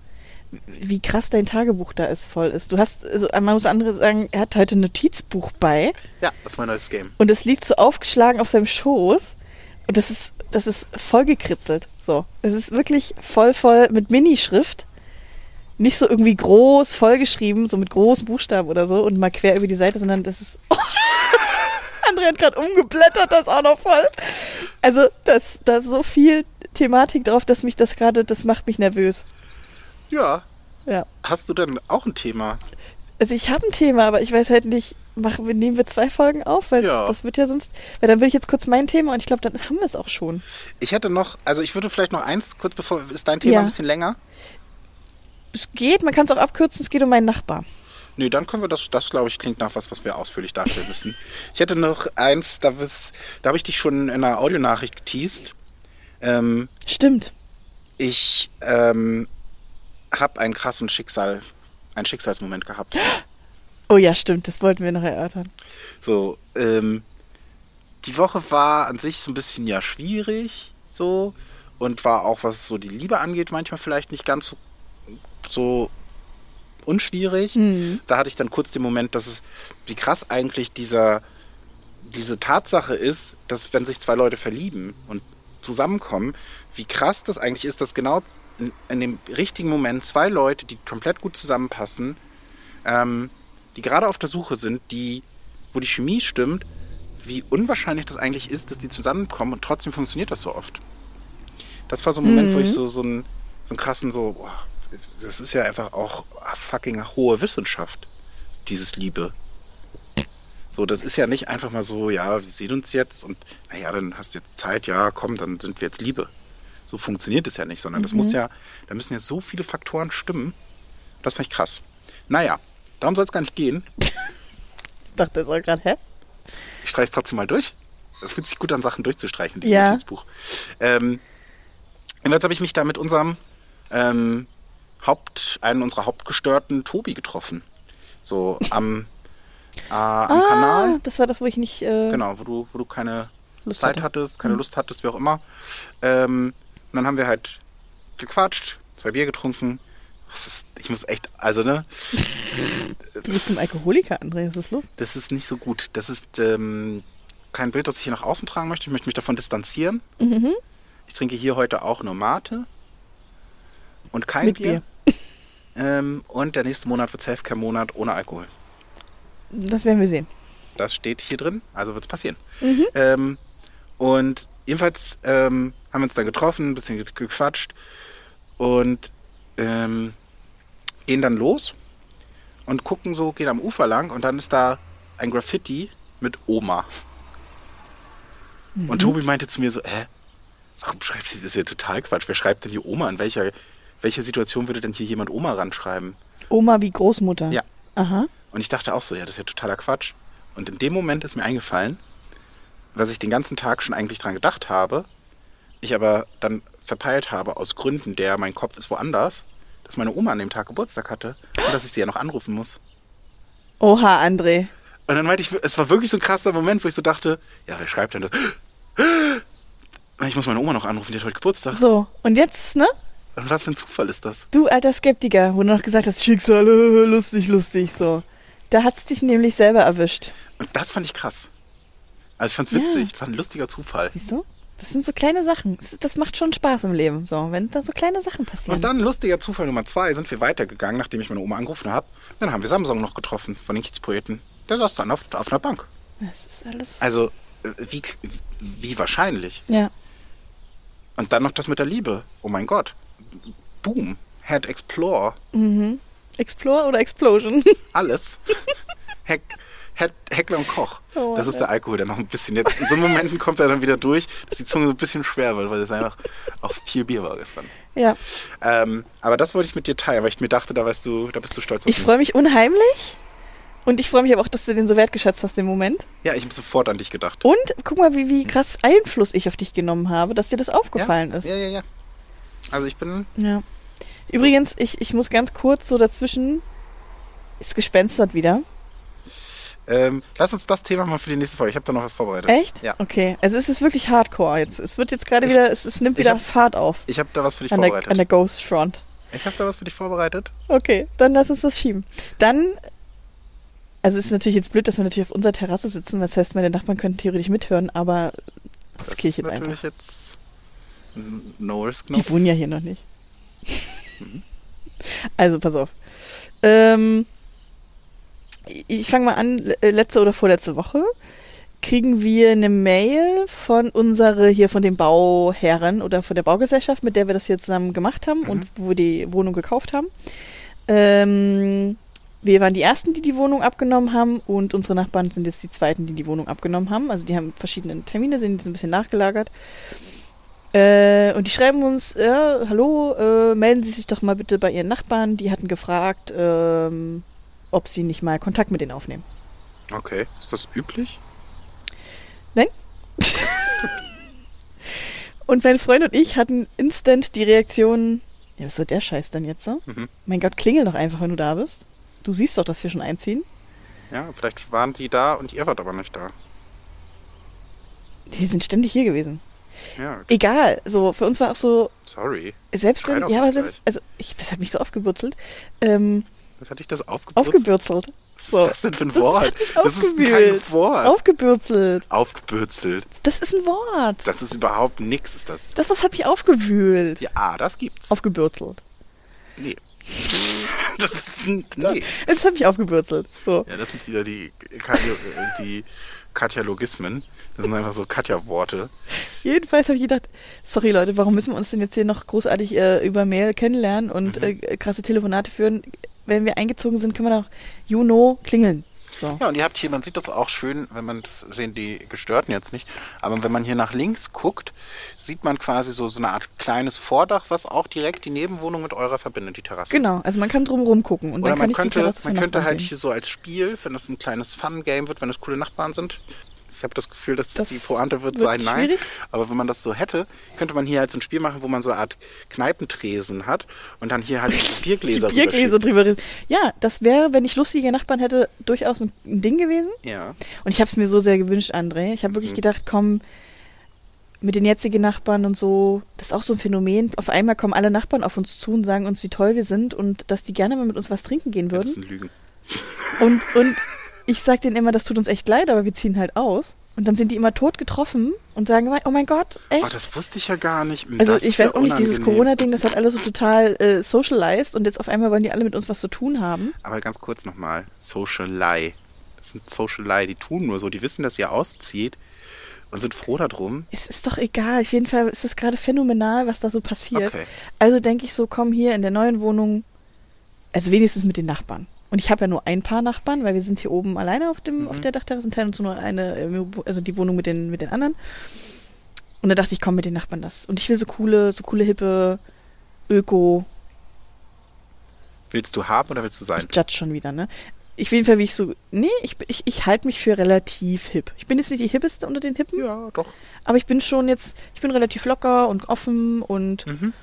Wie krass dein Tagebuch da ist, voll ist. Du hast, also man muss andere sagen, er hat heute ein Notizbuch bei ja, das ist mein neues Game. und es liegt so aufgeschlagen auf seinem Schoß und das ist, das ist voll gekritzelt. So. Es ist wirklich voll, voll mit Minischrift. Nicht so irgendwie groß, vollgeschrieben, so mit großen Buchstaben oder so und mal quer über die Seite, sondern das ist. André hat gerade umgeblättert, das auch noch voll. Also, das, da ist so viel Thematik drauf, dass mich das gerade, das macht mich nervös. Ja. Ja. Hast du denn auch ein Thema? Also ich habe ein Thema, aber ich weiß halt nicht, machen wir, nehmen wir zwei Folgen auf, weil Ja. das, das wird ja sonst, weil dann würde ich jetzt kurz mein Thema und ich glaube, dann haben wir es auch schon. Ich hätte noch, also ich würde vielleicht noch eins, kurz bevor, ist dein Thema Ja. ein bisschen länger? Es geht, man kann es auch abkürzen, es geht um meinen Nachbar. Nee, dann können wir das, das glaube ich, klingt nach was, was wir ausführlich darstellen müssen. Ich hätte noch eins, da, da habe ich dich schon in einer Audionachricht geteased. Ähm, Stimmt. ich ähm, habe einen krassen Schicksal, einen Schicksalsmoment gehabt. Oh ja, stimmt, das wollten wir noch erörtern. So, ähm, die Woche war an sich so ein bisschen ja schwierig, so, und war auch, was so die Liebe angeht, manchmal vielleicht nicht ganz so, so unschwierig. Da hatte ich dann kurz den Moment, dass es, wie krass eigentlich dieser, diese Tatsache ist, dass wenn sich zwei Leute verlieben und zusammenkommen, wie krass das eigentlich ist, dass genau in, in dem richtigen Moment zwei Leute, die komplett gut zusammenpassen, ähm, die gerade auf der Suche sind, die, wo die Chemie stimmt, wie unwahrscheinlich das eigentlich ist, dass die zusammenkommen und trotzdem funktioniert das so oft. Das war so ein Moment, wo ich so, so, einen, so einen krassen, so, boah, das ist ja einfach auch fucking hohe Wissenschaft, dieses Liebe. So, das ist ja nicht einfach mal so, ja, wir sehen uns jetzt und naja, dann hast du jetzt Zeit, ja, komm, dann sind wir jetzt Liebe. So funktioniert es ja nicht, sondern das muss ja, da müssen ja so viele Faktoren stimmen. Das fand ich krass. Naja, darum soll es gar nicht gehen. Dachte jetzt auch gerade, hä? Ich streiche es trotzdem mal durch. Es fühlt sich gut an, Sachen durchzustreichen, die Ja. Notizbuch. Ähm, jedenfalls habe ich mich da mit unserem ähm, Haupt, einen unserer Hauptgestörten, Tobi, getroffen. So am, äh, am Kanal. Ah, das war das, wo ich nicht. Äh, Genau, wo du, wo du keine Lust Zeit hatte. hattest, keine Lust hattest, wie auch immer. Ähm, und dann haben wir halt gequatscht, zwei Bier getrunken. Ist, ich muss echt, also ne, Du bist ein Alkoholiker, André, was ist los? das ist nicht so gut. Das ist ähm, kein Bild, das ich hier nach außen tragen möchte. Ich möchte mich davon distanzieren. Mhm. Ich trinke hier heute auch nur Mate und kein Mit Bier. Ähm, und der nächste Monat wird Selfcare-Monat ohne Alkohol. Das werden wir sehen. Das steht hier drin, also wird es passieren. Mhm. Ähm, und jedenfalls ähm, haben wir uns dann getroffen, ein bisschen ge- gequatscht und ähm, gehen dann los und gucken so, gehen am Ufer lang und dann ist da ein Graffiti mit Oma. Mhm. Und Tobi meinte zu mir so, äh, warum schreibt sie das ja total Quatsch? Wer schreibt denn hier Oma? In welcher, welcher Situation würde denn hier jemand Oma ranschreiben? Oma wie Großmutter. Ja. Aha. Und ich dachte auch so, ja, das ist ja totaler Quatsch. Und in dem Moment ist mir eingefallen, was ich den ganzen Tag schon eigentlich dran gedacht habe, ich aber dann verpeilt habe aus Gründen der, mein Kopf ist woanders, dass meine Oma an dem Tag Geburtstag hatte und dass ich sie ja noch anrufen muss. Oha, André. Und dann meinte ich, es war wirklich so ein krasser Moment, wo ich so dachte, ja, wer schreibt denn das? Ich muss meine Oma noch anrufen, die hat heute Geburtstag. So, und jetzt, ne? Was für ein Zufall ist das? Du alter Skeptiker, wo du noch gesagt hast, Schicksal, lustig, lustig, so. Da hat's dich nämlich selber erwischt. Und das fand ich krass. Also ich fand's Ja. witzig, fand ein lustiger Zufall. Siehst du? Das sind so kleine Sachen. Das- macht schon Spaß im Leben, so, wenn da so kleine Sachen passieren. Und dann lustiger Zufall Nummer zwei, sind wir weitergegangen, nachdem ich meine Oma angerufen habe. Dann haben wir Samsung noch getroffen von den Kiezpoeten. Der saß dann auf, auf einer Bank. das ist alles. Also äh, wie, wie wahrscheinlich. Ja. Und dann noch das mit der Liebe. Oh mein Gott. Boom. Head Explore. Explore oder Explosion? Alles. Heck, Heck, Heckler und Koch. Oh, das ist der Alkohol, der noch ein bisschen jetzt. In so Momenten kommt er dann wieder durch, dass die Zunge so ein bisschen schwer wird, weil es einfach auch viel Bier war gestern. ja. Ähm, aber das wollte ich mit dir teilen, weil ich mir dachte, da weißt du, da bist du stolz auf Ich freue mich unheimlich. Und ich freue mich aber auch, dass du den so wertgeschätzt hast, den Moment. Ja, ich habe sofort an dich gedacht. Und guck mal, wie, wie krass Einfluss ich auf dich genommen habe, dass dir das aufgefallen ja? ist. Ja, ja, ja. Also ich bin. Ja. Übrigens, ich, ich muss ganz kurz so dazwischen. Es gespenstert wieder. Ähm, lass uns das Thema mal für die nächste Folge. Ich habe da noch was vorbereitet. Echt? Ja. Okay. Also es ist wirklich hardcore jetzt. Es wird jetzt gerade wieder, es, es nimmt wieder hab- Fahrt auf. Ich habe da was für dich An der, vorbereitet. an der Ghost Front. ich habe da was für dich vorbereitet. Okay, dann lass uns das schieben. Dann, also es ist natürlich jetzt blöd, dass wir natürlich auf unserer Terrasse sitzen. Das heißt, meine Nachbarn könnten theoretisch mithören, aber das riskiere ich jetzt ist einfach. jetzt n- no risk, no. Die wohnen ja hier noch nicht. Also, pass auf. Ähm, ich fange mal an, äh, letzte oder vorletzte Woche kriegen wir eine Mail von unsere hier von den Bauherren oder von der Baugesellschaft, mit der wir das hier zusammen gemacht haben und wo wir die Wohnung gekauft haben. Ähm, wir waren die ersten, die die Wohnung abgenommen haben und unsere Nachbarn sind jetzt die zweiten, die die Wohnung abgenommen haben. Also die haben verschiedene Termine, sind jetzt ein bisschen nachgelagert. Äh, und die schreiben uns, ja, hallo, äh, melden Sie sich doch mal bitte bei Ihren Nachbarn. Die hatten gefragt, ähm, ob Sie nicht mal Kontakt mit denen aufnehmen. Okay, ist das üblich? Und mein Freund und ich hatten instant die Reaktion, ja, was soll der Scheiß denn jetzt so? Mhm. Mein Gott, klingel doch einfach, wenn du da bist. Du siehst doch, dass wir schon einziehen. Ja, vielleicht waren die da und ihr wart aber nicht da. Die sind ständig hier gewesen. Ja, Egal, so, für uns war auch so, sorry. selbst doch ja, aber selbst, also, ich, das hat mich so aufgebürzelt, ähm, Was hat dich das aufgebürzelt? aufgebürzelt. Was ist So. das denn für ein Das Wort? hat mich das ist kein Wort. Aufgebürzelt. Aufgebürzelt. Das ist ein Wort. Das ist überhaupt nix, ist das. Das was hab ich aufgewühlt. Ja, ah, das gibt's. Aufgebürzelt. Nee. Das ist ein, nee. Das hab ich aufgebürzelt. So. Ja, das sind wieder die, Katja, die Katjalogismen. Das sind einfach so Katja-Worte. Jedenfalls habe ich gedacht, sorry Leute, warum müssen wir uns denn jetzt hier noch großartig äh, über Mail kennenlernen und Mhm. äh, krasse Telefonate führen? Wenn wir eingezogen sind, können wir doch Juno klingeln. So. Ja, und ihr habt hier, man sieht das auch schön, wenn man, das sehen die Gestörten jetzt nicht, aber wenn man hier nach links guckt, sieht man quasi so, so eine Art kleines Vordach, was auch direkt die Nebenwohnung mit eurer verbindet, die Terrasse. Genau, also man kann drumherum gucken und Oder dann kann man ich könnte, die Terrasse man könnte halt sehen. hier so als Spiel, wenn das ein kleines Fun-Game wird, wenn es coole Nachbarn sind. Ich habe das Gefühl, dass Das die Pointe wird, wird sein, nein. schwierig. Aber wenn man das so hätte, könnte man hier halt so ein Spiel machen, wo man so eine Art Kneipentresen hat und dann hier halt die Biergläser die Biergläser drüber reden. Ja, das wäre, wenn ich lustige Nachbarn hätte, durchaus ein, Ding gewesen. Ja. Und ich habe es mir so sehr gewünscht, André. Ich habe Mhm. wirklich gedacht, komm, mit den jetzigen Nachbarn und so, das ist auch so ein Phänomen. Auf einmal kommen alle Nachbarn auf uns zu und sagen uns, wie toll wir sind und dass die gerne mal mit uns was trinken gehen Das würden. sind Lügen. Und, und ich sag denen immer, das tut uns echt leid, aber wir ziehen halt aus. Und dann sind die immer tot getroffen und sagen, oh mein Gott, echt? Oh, das wusste ich ja gar nicht. Also Das ich ist ja weiß auch nicht, dieses unangenehm. Corona-Ding, das hat alles so total äh, socialized und jetzt auf einmal wollen die alle mit uns was zu tun haben. Aber ganz kurz nochmal. Social Lie. Das sind Social Lie, die tun nur so. Die wissen, dass ihr auszieht und sind froh darum. Es ist doch egal. Auf jeden Fall ist es gerade phänomenal, was da so passiert. Okay. Also denke ich so, komm hier in der neuen Wohnung, also wenigstens mit den Nachbarn. Und ich habe ja nur ein paar Nachbarn, weil wir sind hier oben alleine auf dem Mhm. auf der Dachterrasse und teilen uns nur eine, äh, also die Wohnung mit den mit den anderen. Und dann dachte ich, komm mit den Nachbarn das. Und ich will so coole, so coole hippe Öko. Willst du haben oder willst du sein? Ich judge schon wieder, ne? Ich will jeden Fall, wie ich so, nee, ich, ich, ich halte mich für relativ hip. Ich bin jetzt nicht die hippeste unter den Hippen, Ja, doch. aber ich bin schon jetzt, ich bin relativ locker und offen und Mhm.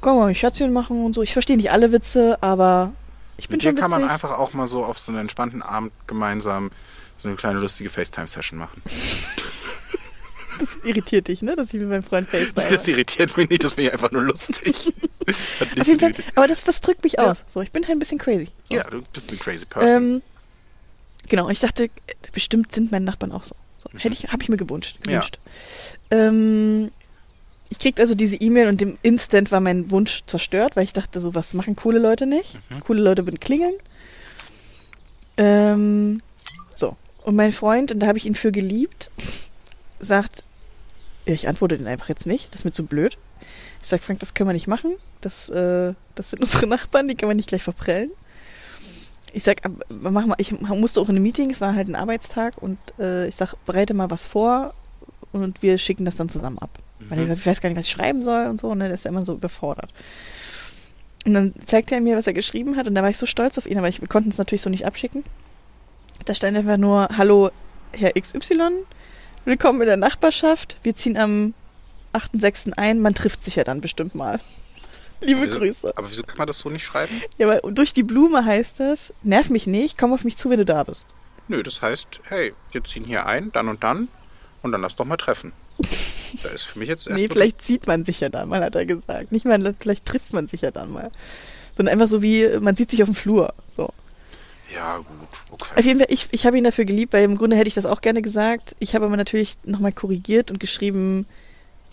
kann mal ein Scherzchen machen und so. Ich verstehe nicht alle Witze, aber ich bin Mit schon kann man einfach auch mal so auf so einen entspannten Abend gemeinsam so eine kleine lustige FaceTime-Session machen. Das irritiert dich, ne? Dass ich mit meinem Freund FaceTime. Das irritiert mich nicht, das finde ich einfach nur lustig. Auf jeden Fall, aber das, das drückt mich Ja. aus. So, ich bin halt ein bisschen crazy. So. Ja, du bist ein crazy person. Ähm, genau, und ich dachte, äh, bestimmt sind meine Nachbarn auch so. so hätte ich, habe ich mir gewünscht. Mhm. Ja. gewünscht. Ähm, ich kriegte also diese E-Mail und im Instant war mein Wunsch zerstört, weil ich dachte, so was machen coole Leute nicht. Mhm. Coole Leute würden klingeln. Ähm, so. Und mein Freund, und da habe ich ihn für geliebt, sagt, ich antworte den einfach jetzt nicht, das ist mir zu blöd. Ich sag, Frank, das können wir nicht machen. Das, äh, das sind unsere Nachbarn, die können wir nicht gleich verprellen. Ich sag, mach mal, ich musste auch in ein Meeting, es war halt ein Arbeitstag und äh, ich sag, bereite mal was vor und wir schicken das dann zusammen ab. Weil er Mhm. gesagt, ich weiß gar nicht, was ich schreiben soll und so, ne, der ist ja immer so überfordert. Und dann zeigte er mir, was er geschrieben hat und da war ich so stolz auf ihn, aber ich, wir konnten es natürlich so nicht abschicken. Da stand einfach nur, hallo Herr XY, willkommen in der Nachbarschaft, wir ziehen am 8.6. ein, man trifft sich ja dann bestimmt mal. Liebe Wieso- Grüße. Aber wieso kann man das so nicht schreiben? Ja, aber durch die Blume heißt das, nerv mich nicht, komm auf mich zu, wenn du da bist. Nö, das heißt, hey, wir ziehen hier ein, dann und dann und dann lass doch mal treffen. Da ist für mich jetzt erst Nee, vielleicht sieht man sich ja dann mal, hat er gesagt. Nicht mal, vielleicht trifft man sich ja dann mal. Sondern einfach so wie, man sieht sich auf dem Flur. So. Ja, gut, okay. Auf jeden Fall, ich, ich habe ihn dafür geliebt, weil im Grunde hätte ich das auch gerne gesagt. Ich habe aber natürlich nochmal korrigiert und geschrieben,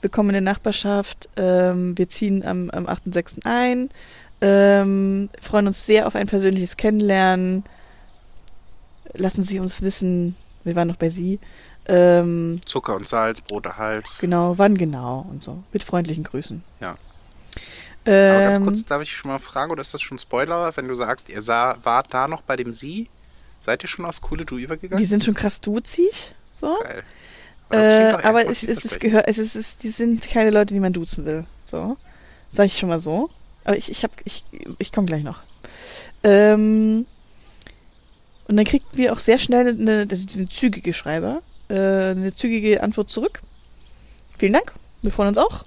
willkommen in der Nachbarschaft, ähm, wir ziehen am, am 8.6. ein, ähm, freuen uns sehr auf ein persönliches Kennenlernen. Lassen Sie uns wissen, wir waren noch bei Sie, ähm, Zucker und Salz, Brot und Hals. genau, wann genau und so. Mit freundlichen Grüßen. Ja. Aber ganz Ähm, kurz, darf ich schon mal fragen, oder ist das schon Spoiler, wenn du sagst, ihr sah, wart da noch bei dem Sie? Seid ihr schon aufs coole Du übergegangen? die sind schon krass duzig, so. Geil. Aber Äh, aber es, es, es gehört, es ist, es, die sind keine Leute, die man duzen will. So. Sag ich schon mal so. Aber ich, ich hab, ich, ich komme gleich noch. Ähm, und dann kriegten wir auch sehr schnell eine, das ist eine zügige Schreiber, äh, eine zügige Antwort zurück. Vielen Dank. Wir freuen uns auch.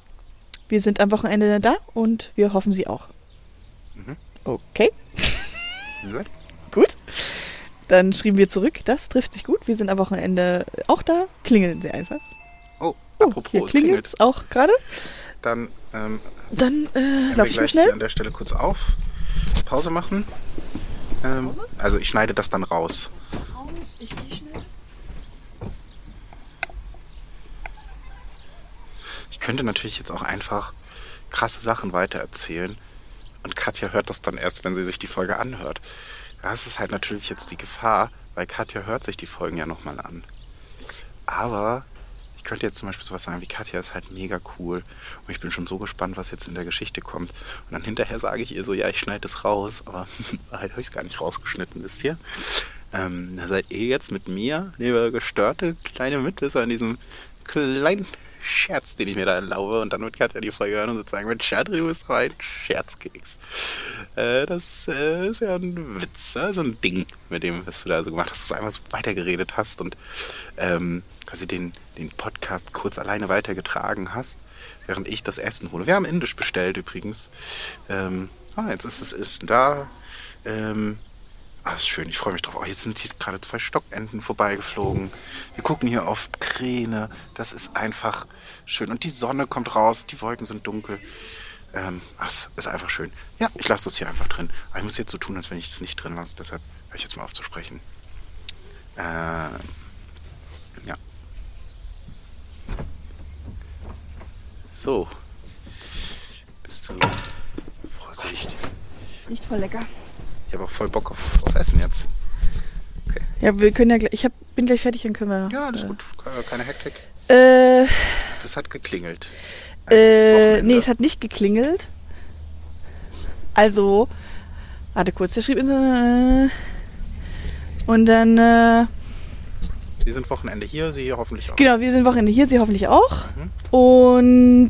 Wir sind am Wochenende da und wir hoffen Sie auch. Mhm. Okay. Ja. Gut. Dann schrieben wir zurück, das trifft sich gut. Wir sind am Wochenende auch da. Klingeln Sie einfach. Oh, Oh, apropos, hier es klingelt. auch gerade. Dann ähm, Dann äh, laufe ich mal hier schnell. an der Stelle kurz auf, Pause machen. Ähm, also ich schneide das dann raus. Ich gehe schnell. Könnte natürlich jetzt auch einfach krasse Sachen weitererzählen. Und Katja hört das dann erst, wenn sie sich die Folge anhört. Das ist halt natürlich jetzt die Gefahr, weil Katja hört sich die Folgen ja nochmal an. Aber ich könnte jetzt zum Beispiel sowas sagen wie Katja ist halt mega cool. Und ich bin schon so gespannt, was jetzt in der Geschichte kommt. Und dann hinterher sage ich ihr so, ja, ich schneide es raus. Aber halt habe ich es gar nicht rausgeschnitten, wisst ihr? Ähm, da seid ihr jetzt mit mir, liebe gestörte kleine Mitwisser, in diesem kleinen Scherz, den ich mir da erlaube und dann wird Katja die Folge hören und sozusagen mit Scherzdreh ist doch ein Scherzkeks. Äh, das äh, ist ja ein Witz, ne? so ein Ding mit dem, was du da so gemacht hast, dass du einfach so weitergeredet hast und ähm, quasi den, den Podcast kurz alleine weitergetragen hast, während ich das Essen hole. Wir haben Indisch bestellt übrigens. Ähm, ah, jetzt ist das Essen da. Ähm, Ist schön, ich freue mich drauf. Oh, jetzt sind hier gerade zwei Stockenten vorbeigeflogen. Wir gucken hier auf Kräne. Das ist einfach schön. Und die Sonne kommt raus, die Wolken sind dunkel. Ähm, das ist einfach schön. Ja, ich lasse das hier einfach drin. Aber ich muss jetzt so tun, als wenn ich das nicht drin lasse. Deshalb höre ich jetzt mal auf zu sprechen. Ähm, ja. So. Bist du. Vorsicht. Das riecht voll lecker. Ich habe auch voll Bock auf, auf Essen jetzt. Okay. Ja, wir können ja gleich. Ich hab, bin gleich fertig, dann können wir. Ja, alles gut. Keine Hektik. Äh, Das hat geklingelt. Äh, nee, es hat nicht geklingelt. Also, warte kurz, der schrieb in so, äh, und dann, äh, Wir sind Wochenende hier, Sie hoffentlich auch. genau, wir sind Wochenende hier, sie hoffentlich auch. Mhm. Und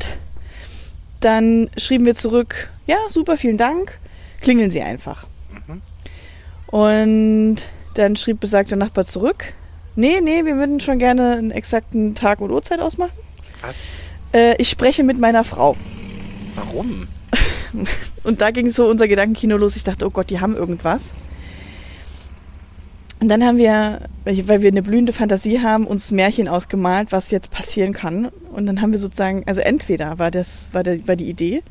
dann schrieben wir zurück, ja, super, vielen Dank, klingeln Sie einfach. Und dann schrieb besagter Nachbar zurück, nee, nee, wir würden schon gerne einen exakten Tag und Uhrzeit ausmachen. Was? Äh, ich spreche mit meiner Frau. Warum? Und da ging so unser Gedankenkino los. Ich dachte, oh Gott, die haben irgendwas. Und dann haben wir, weil wir eine blühende Fantasie haben, uns Märchen ausgemalt, was jetzt passieren kann. Und dann haben wir sozusagen, also entweder war das, war, der, war die Idee,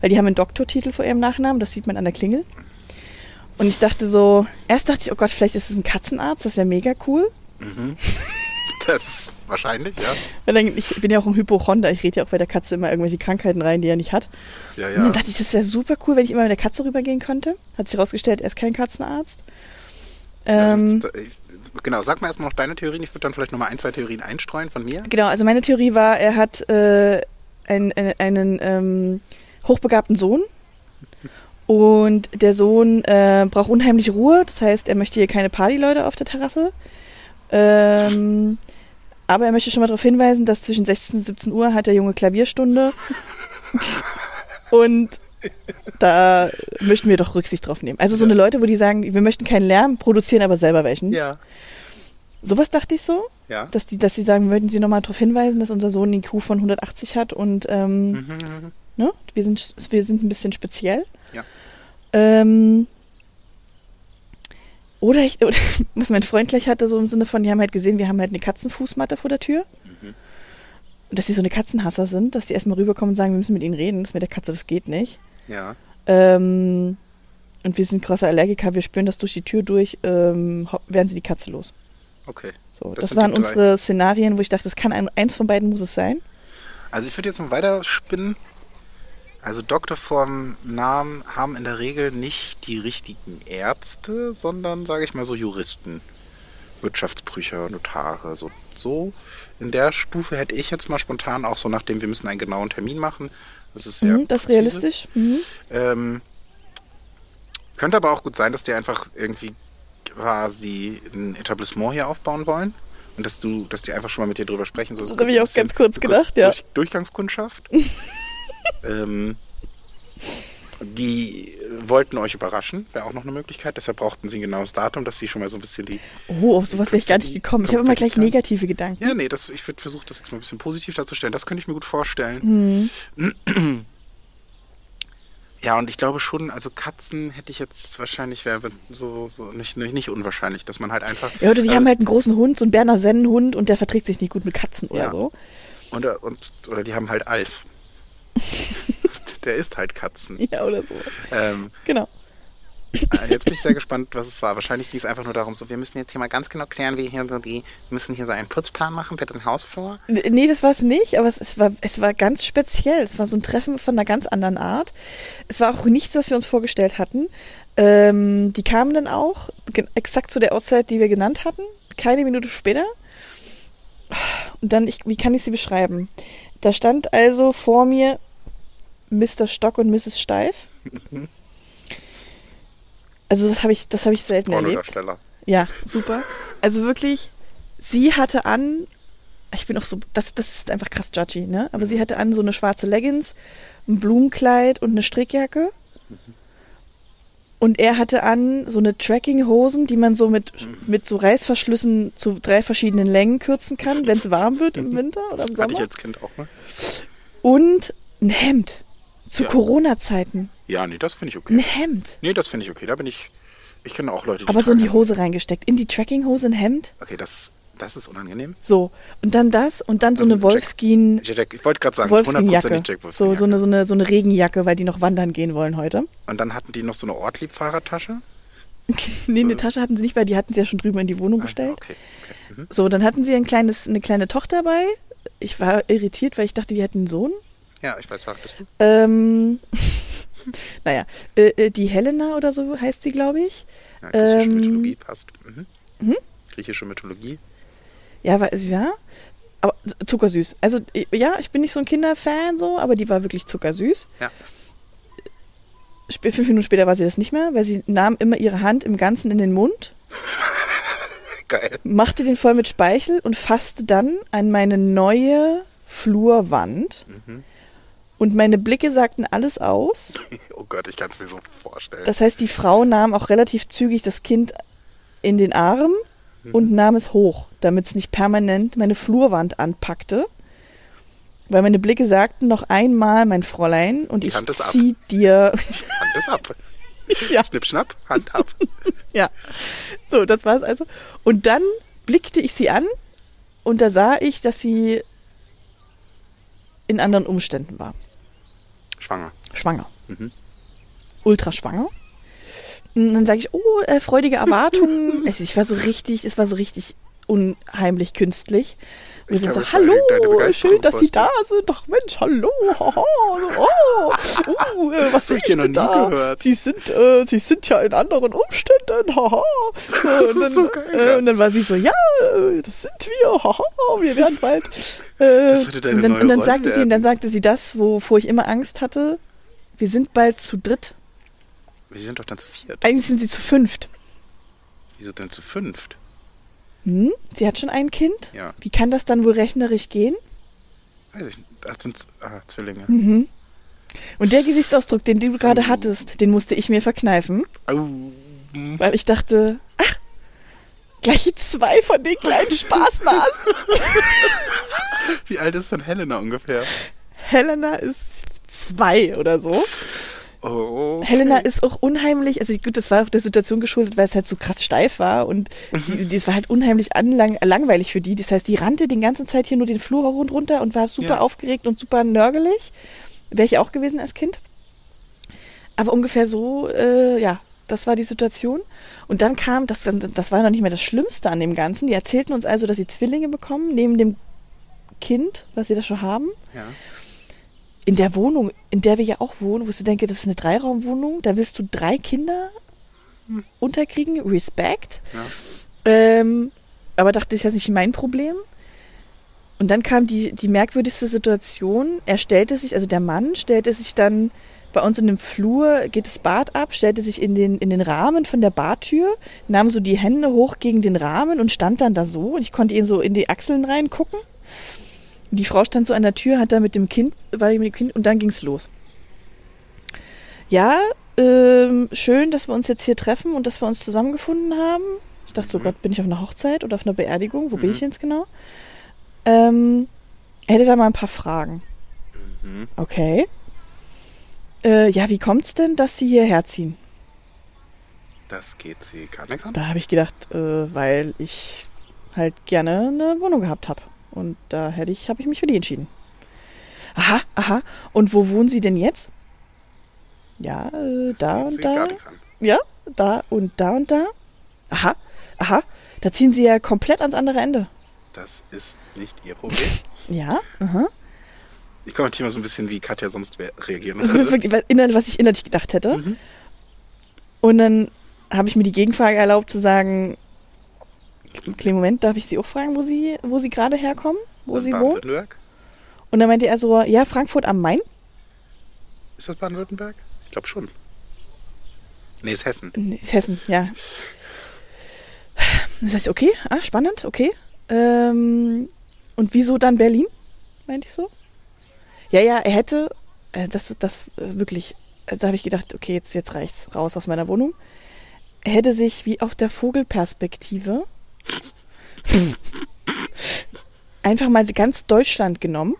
weil die haben einen Doktortitel vor ihrem Nachnamen, das sieht man an der Klingel. Und ich dachte so, erst dachte ich, oh Gott, vielleicht ist es ein Katzenarzt, das wäre mega cool. Das ist wahrscheinlich, ja. Weil dann, ich bin ja auch ein Hypochonder, ich rede ja auch bei der Katze immer irgendwelche Krankheiten rein, die er nicht hat. Ja, Und dann ja. dachte ich, das wäre super cool, wenn ich immer mit der Katze rübergehen könnte. Hat sich herausgestellt, er ist kein Katzenarzt. Ähm, Also, genau, sag mal erstmal noch deine Theorien. Ich würde dann vielleicht nochmal ein, zwei Theorien einstreuen von mir. genau, also meine Theorie war, er hat äh, ein, ein, einen ähm, hochbegabten Sohn. Und der Sohn äh, braucht unheimlich Ruhe. Das heißt, er möchte hier keine Partyleute auf der Terrasse. Ähm, aber er möchte schon mal darauf hinweisen, dass zwischen 16 und 17 Uhr hat der Junge Klavierstunde. Und da möchten wir doch Rücksicht drauf nehmen. Also so eine Leute, wo die sagen, wir möchten keinen Lärm, produzieren aber selber welchen. Ja. Sowas dachte ich so, Ja. dass die, dass sie sagen, würden sie nochmal darauf hinweisen, dass unser Sohn einen IQ von 180 hat und ähm, Mhm. Ne, wir sind wir sind ein bisschen speziell. Ja. Ähm, oder ich, oder, was mein Freund gleich hatte, so im Sinne von, die haben halt gesehen, wir haben halt eine Katzenfußmatte vor der Tür. Mhm. Und dass die so eine Katzenhasser sind, dass die erstmal rüberkommen und sagen, wir müssen mit ihnen reden, das mit der Katze, das geht nicht. Ja. Ähm, und wir sind krasse Allergiker, wir spüren das durch die Tür durch, ähm, werden sie die Katze los. Okay. So, Das das, waren unsere Szenarien, wo ich dachte, das kann ein, eins von beiden muss es sein. Also ich würde jetzt mal weiterspinnen. Also Doktor vom Namen haben in der Regel nicht die richtigen Ärzte, sondern, sage ich mal, so Juristen. Wirtschaftsprüfer, Notare, so, so. In der Stufe hätte ich jetzt mal spontan auch so, nachdem wir müssen einen genauen Termin machen. Das ist sehr Mhm, das ist realistisch. Mhm. Ähm, könnte aber auch gut sein, dass die einfach irgendwie quasi ein Etablissement hier aufbauen wollen. Und dass du, dass die einfach schon mal mit dir drüber sprechen. So, Das habe ich auch ganz kurz gedacht, ja. Durch, Durchgangskundschaft. ähm, die wollten euch überraschen, wäre auch noch eine Möglichkeit. Deshalb brauchten sie ein genaues Datum, dass sie schon mal so ein bisschen die. Oh, auf sowas wäre ich gar nicht gekommen. Ich habe immer gleich negative Gedanken. Ja, nee, das, ich würde versuchen, das jetzt mal ein bisschen positiv darzustellen. Das könnte ich mir gut vorstellen. Mhm. Ja, und ich glaube schon, also Katzen hätte ich jetzt wahrscheinlich, wäre so, so nicht, nicht, nicht unwahrscheinlich, dass man halt einfach. Ja, oder die äh, haben halt einen großen Hund, so einen Berner Sennenhund und der verträgt sich nicht gut mit Katzen oder Ja. so. Oder, und, oder die haben halt Alf. Der isst halt Katzen. Ja, oder so. Ähm, Genau. äh, jetzt bin ich sehr gespannt, was es war. Wahrscheinlich ging es einfach nur darum, so, wir müssen jetzt hier mal ganz genau klären, wie hier so die, wir müssen hier so einen Putzplan machen für den Hausflur. Nee, das war es nicht, aber es, es, war, es war ganz speziell. Es war so ein Treffen von einer ganz anderen Art. Es war auch nichts, was wir uns vorgestellt hatten. Ähm, die kamen dann auch exakt zu der Uhrzeit, die wir genannt hatten. Keine Minute später. Und dann, ich, wie kann ich sie beschreiben? Da stand also vor mir Mr. Stock und Mrs. Steif. Also das habe ich, das habe ich selten erlebt. Ja, super. Also wirklich, sie hatte an, ich bin auch so, das, das ist einfach krass judgy, ne? Aber sie hatte an so eine schwarze Leggings, ein Blumenkleid und eine Strickjacke. Und er hatte an so eine Trekkinghosen, die man so mit, mit so Reißverschlüssen zu drei verschiedenen Längen kürzen kann, wenn es warm wird im Winter oder im Hatte ich Sommer. als Kind auch mal. Und ein Hemd. Zu Ja. Corona-Zeiten. Ja, nee, das finde ich Ein okay. Hemd. Nee, das finde ich okay. Da bin ich. Ich kenne auch Leute, die. Aber so in die. Hose reingesteckt. In die Trekkinghose ein Hemd. Okay, das, das ist unangenehm. So. Und dann das und dann so eine Wolfskin. Ich, ich wollte gerade sagen, Wolfskin-Jacke. So, Wolfskin. so, eine, so, eine, so eine Regenjacke, weil die noch wandern gehen wollen heute. Und dann hatten die noch so eine Ortlieb-Fahrradtasche. nee, eine Tasche hatten sie nicht, weil die hatten sie ja schon drüben in die Wohnung Ah, gestellt. Okay, okay. Mhm. So, dann hatten sie ein kleines, eine kleine Tochter bei. Ich war irritiert, weil ich dachte, die hätten einen Sohn. Ja, ich weiß, sagtest du. Ähm, naja, äh, äh, die Helena oder so heißt sie, glaube ich. Ja, griechische Ähm, Mythologie passt. Mhm. Griechische Mythologie. Ja, war, ja. Aber zuckersüß. Also, ja, ich bin nicht so ein Kinderfan so, aber die war wirklich zuckersüß. Ja. Fünf Minuten später war sie das nicht mehr, weil sie nahm immer ihre Hand im Ganzen in den Mund, Geil. machte den voll mit Speichel und fasste dann an meine neue Flurwand. Mhm. Und meine Blicke sagten alles aus. Oh Gott, ich kann es mir so vorstellen. Das heißt, die Frau nahm auch relativ zügig das Kind in den Arm. Und nahm es hoch, damit es nicht permanent meine Flurwand anpackte. Weil meine Blicke sagten noch einmal, mein Fräulein, und ich ab. zieh dir. Hand ist ab. ja, Schnipp, schnapp, Hand ab. ja. So, das war's also. Und dann blickte ich sie an und da sah ich, dass sie in anderen Umständen war. Schwanger. Schwanger. Mhm. Ultra schwanger. Und dann sage ich, oh, äh, freudige Erwartungen. Es- ich war so richtig, es war so richtig unheimlich künstlich. Und Ich so, hallo, schön, dass Sie da sind. Ach Mensch, hallo, haha, oh, uh, äh, was sehe ich denn da? gehört. Sie sind, äh, Sie sind ja in anderen Umständen, haha. So, und ist so geil, äh, und dann war sie so, ja, äh, das sind wir, haha, wir werden bald. Äh, und dann, und dann sagte sie, und dann sagte sie das, wovor ich immer Angst hatte. Wir sind bald zu dritt. Wir sind doch dann zu viert. Eigentlich sind sie zu fünft. Wieso denn zu fünft? Hm? Sie hat schon ein Kind? Ja. Wie kann das dann wohl rechnerisch gehen? Weiß ich nicht. Das sind ah, Zwillinge. Mhm. Und der Gesichtsausdruck, den du gerade hattest, den musste ich mir verkneifen. Hm. weil ich dachte, ach, gleich zwei von den kleinen Spaßnasen. Wie alt ist denn Helena ungefähr? Helena ist zwei oder so. Oh, okay. Helena ist auch unheimlich, also gut, das war auch der Situation geschuldet, weil es halt so krass steif war und die, die, es war halt unheimlich anlang, langweilig für die. Das heißt, die rannte die ganze Zeit hier nur den Flur rund runter und war super Ja. aufgeregt und super nörgelig. Wäre ich auch gewesen als Kind. Aber ungefähr so, äh, ja, das war die Situation. Und dann kam, das, das war noch nicht mehr das Schlimmste an dem Ganzen. Die erzählten uns also, dass sie Zwillinge bekommen, neben dem Kind, was sie da schon haben Ja. In der Wohnung, in der wir ja auch wohnen, wo ich denke, das ist eine Dreiraumwohnung, da willst du drei Kinder unterkriegen, Respekt. Ja. Ähm, aber dachte ich, das ist nicht mein Problem. Und dann kam die, die merkwürdigste Situation. Er stellte sich, also der Mann stellte sich dann bei uns in dem Flur, geht das Bad ab, stellte sich in den, in den Rahmen von der Badtür, nahm so die Hände hoch gegen den Rahmen und stand dann da so. Und ich konnte ihn so in die Achseln reingucken. Die Frau stand so an der Tür, hat da mit dem Kind, war mit dem Kind und dann ging's los. Ja, ähm, schön, dass wir uns jetzt hier treffen und dass wir uns zusammengefunden haben. Ich dachte so, Mhm. Gott, bin ich auf einer Hochzeit oder auf einer Beerdigung? Wo bin Mhm. ich jetzt genau? Ähm, hätte da mal ein paar Fragen. Mhm. Okay. Äh, ja, wie kommt's denn, dass Sie hierher ziehen? Das geht sie gar nichts an. Da habe ich gedacht, äh, weil ich halt gerne eine Wohnung gehabt habe. Und da hätte ich, habe ich mich für die entschieden. Aha, aha. Und wo wohnen Sie denn jetzt? Ja, äh, da und da. Ja, da und da und da. Aha, aha. Da ziehen Sie ja komplett ans andere Ende. Das ist nicht ihr Problem. Ja, aha. Ich kommentiere mal so ein bisschen, wie Katja sonst reagieren würde. Was ich innerlich gedacht hätte. Mhm. Und dann habe ich mir die Gegenfrage erlaubt zu sagen, Moment, darf ich Sie auch fragen, wo Sie, wo Sie gerade herkommen? Wo Das ist Sie wohnen? Baden-Württemberg? Und dann meinte er so, ja, Frankfurt am Main. Ist das Baden-Württemberg? Ich glaube schon. Nee, ist Hessen. Nee, ist Hessen, ja. Sag ich, okay, ah, spannend, okay. Ähm, und wieso dann Berlin? Meinte ich so. Ja, ja, er hätte, äh, das, das äh, wirklich, äh, da habe ich gedacht, okay, jetzt, jetzt reicht's, raus aus meiner Wohnung. Er hätte sich wie auf der Vogelperspektive einfach mal ganz Deutschland genommen,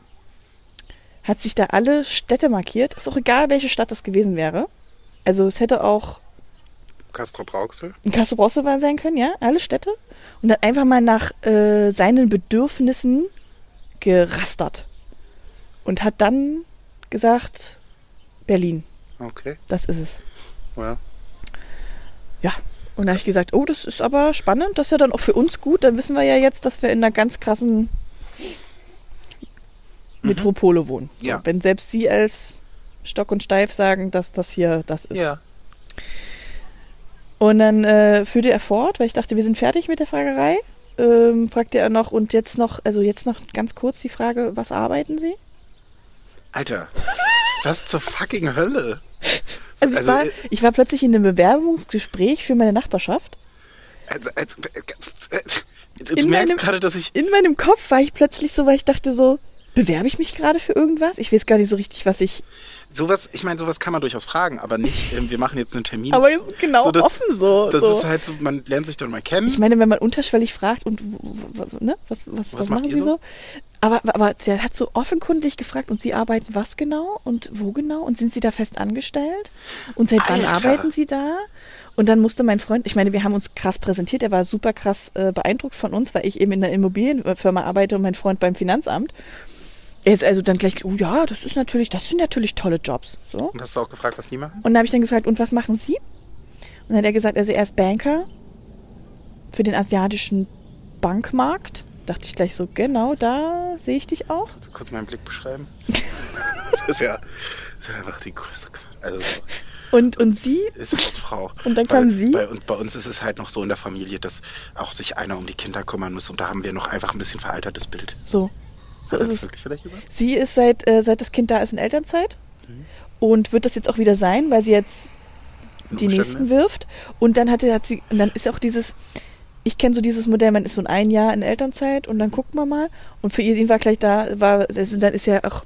hat sich da alle Städte markiert. Ist auch egal, welche Stadt das gewesen wäre. Also es hätte auch Castro Brauxel. in Castro Brauxel sein können, ja, alle Städte. Und dann einfach mal nach äh, seinen Bedürfnissen gerastert. Und hat dann gesagt, Berlin, Okay. das ist es. Ja. Ja. Und da habe ich gesagt, oh, das ist aber spannend, das ist ja dann auch für uns gut. Dann wissen wir ja jetzt, dass wir in einer ganz krassen Metropole wohnen. Ja. Wenn selbst Sie als Stock und Steif sagen, dass das hier das ist. Ja. Und dann äh, führte er fort, weil ich dachte, wir sind fertig mit der Fragerei. Ähm, fragte er noch, und jetzt noch, also jetzt noch ganz kurz die Frage, was arbeiten Sie? Alter. Was zur fucking Hölle? Also, Also, ich, war, äh, ich war plötzlich in einem Bewerbungsgespräch für meine Nachbarschaft. Also, also, äh, du In merkst meinem- gerade, dass ich. In meinem Kopf war ich plötzlich so, weil ich dachte so, bewerbe ich mich gerade für irgendwas? Ich weiß gar nicht so richtig, was ich. Sowas, ich meine, sowas kann man durchaus fragen, aber nicht, ähm, wir machen jetzt einen Termin. Aber genau das, offen so. Das so. ist halt so, man lernt sich dann mal kennen. Ich meine, wenn man unterschwellig fragt und ne, was, was, was, Was machen Sie so? so? Aber, aber der hat so offenkundig gefragt, und Sie arbeiten was genau und wo genau? Und sind Sie da fest angestellt? Und seit wann Alter. arbeiten Sie da? Und dann musste mein Freund, ich meine, wir haben uns krass präsentiert, er war super krass äh, beeindruckt von uns, weil ich eben in einer Immobilienfirma arbeite und mein Freund beim Finanzamt. Er ist also dann gleich, oh ja, das ist natürlich, das sind natürlich tolle Jobs. So. Und hast du auch gefragt, was die machen? Und dann habe ich dann gefragt, und was machen Sie? Und dann hat er gesagt, also er ist Banker für den asiatischen Bankmarkt. Dachte ich gleich so, genau, da sehe ich dich auch. Kannst du kurz meinen Blick beschreiben? das ist ja, das ist ja einfach die größte. Also, Und, und Sie? ist Hausfrau. Und dann kam sie? Bei, und bei uns ist es halt noch so in der Familie, dass auch sich einer um die Kinder kümmern muss. Und da haben wir noch einfach ein bisschen veraltertes Bild. So. So Hat ist das es. wirklich vielleicht gesagt? Sie ist seit, äh, seit das Kind da ist in Elternzeit und wird das jetzt auch wieder sein, weil sie jetzt die nächsten wirft. Und dann hatte, hat sie, und dann ist auch dieses, ich kenne so dieses Modell, man ist so ein Jahr in Elternzeit und dann guckt man mal. Und für ihn war gleich da, war, dann ist ja auch,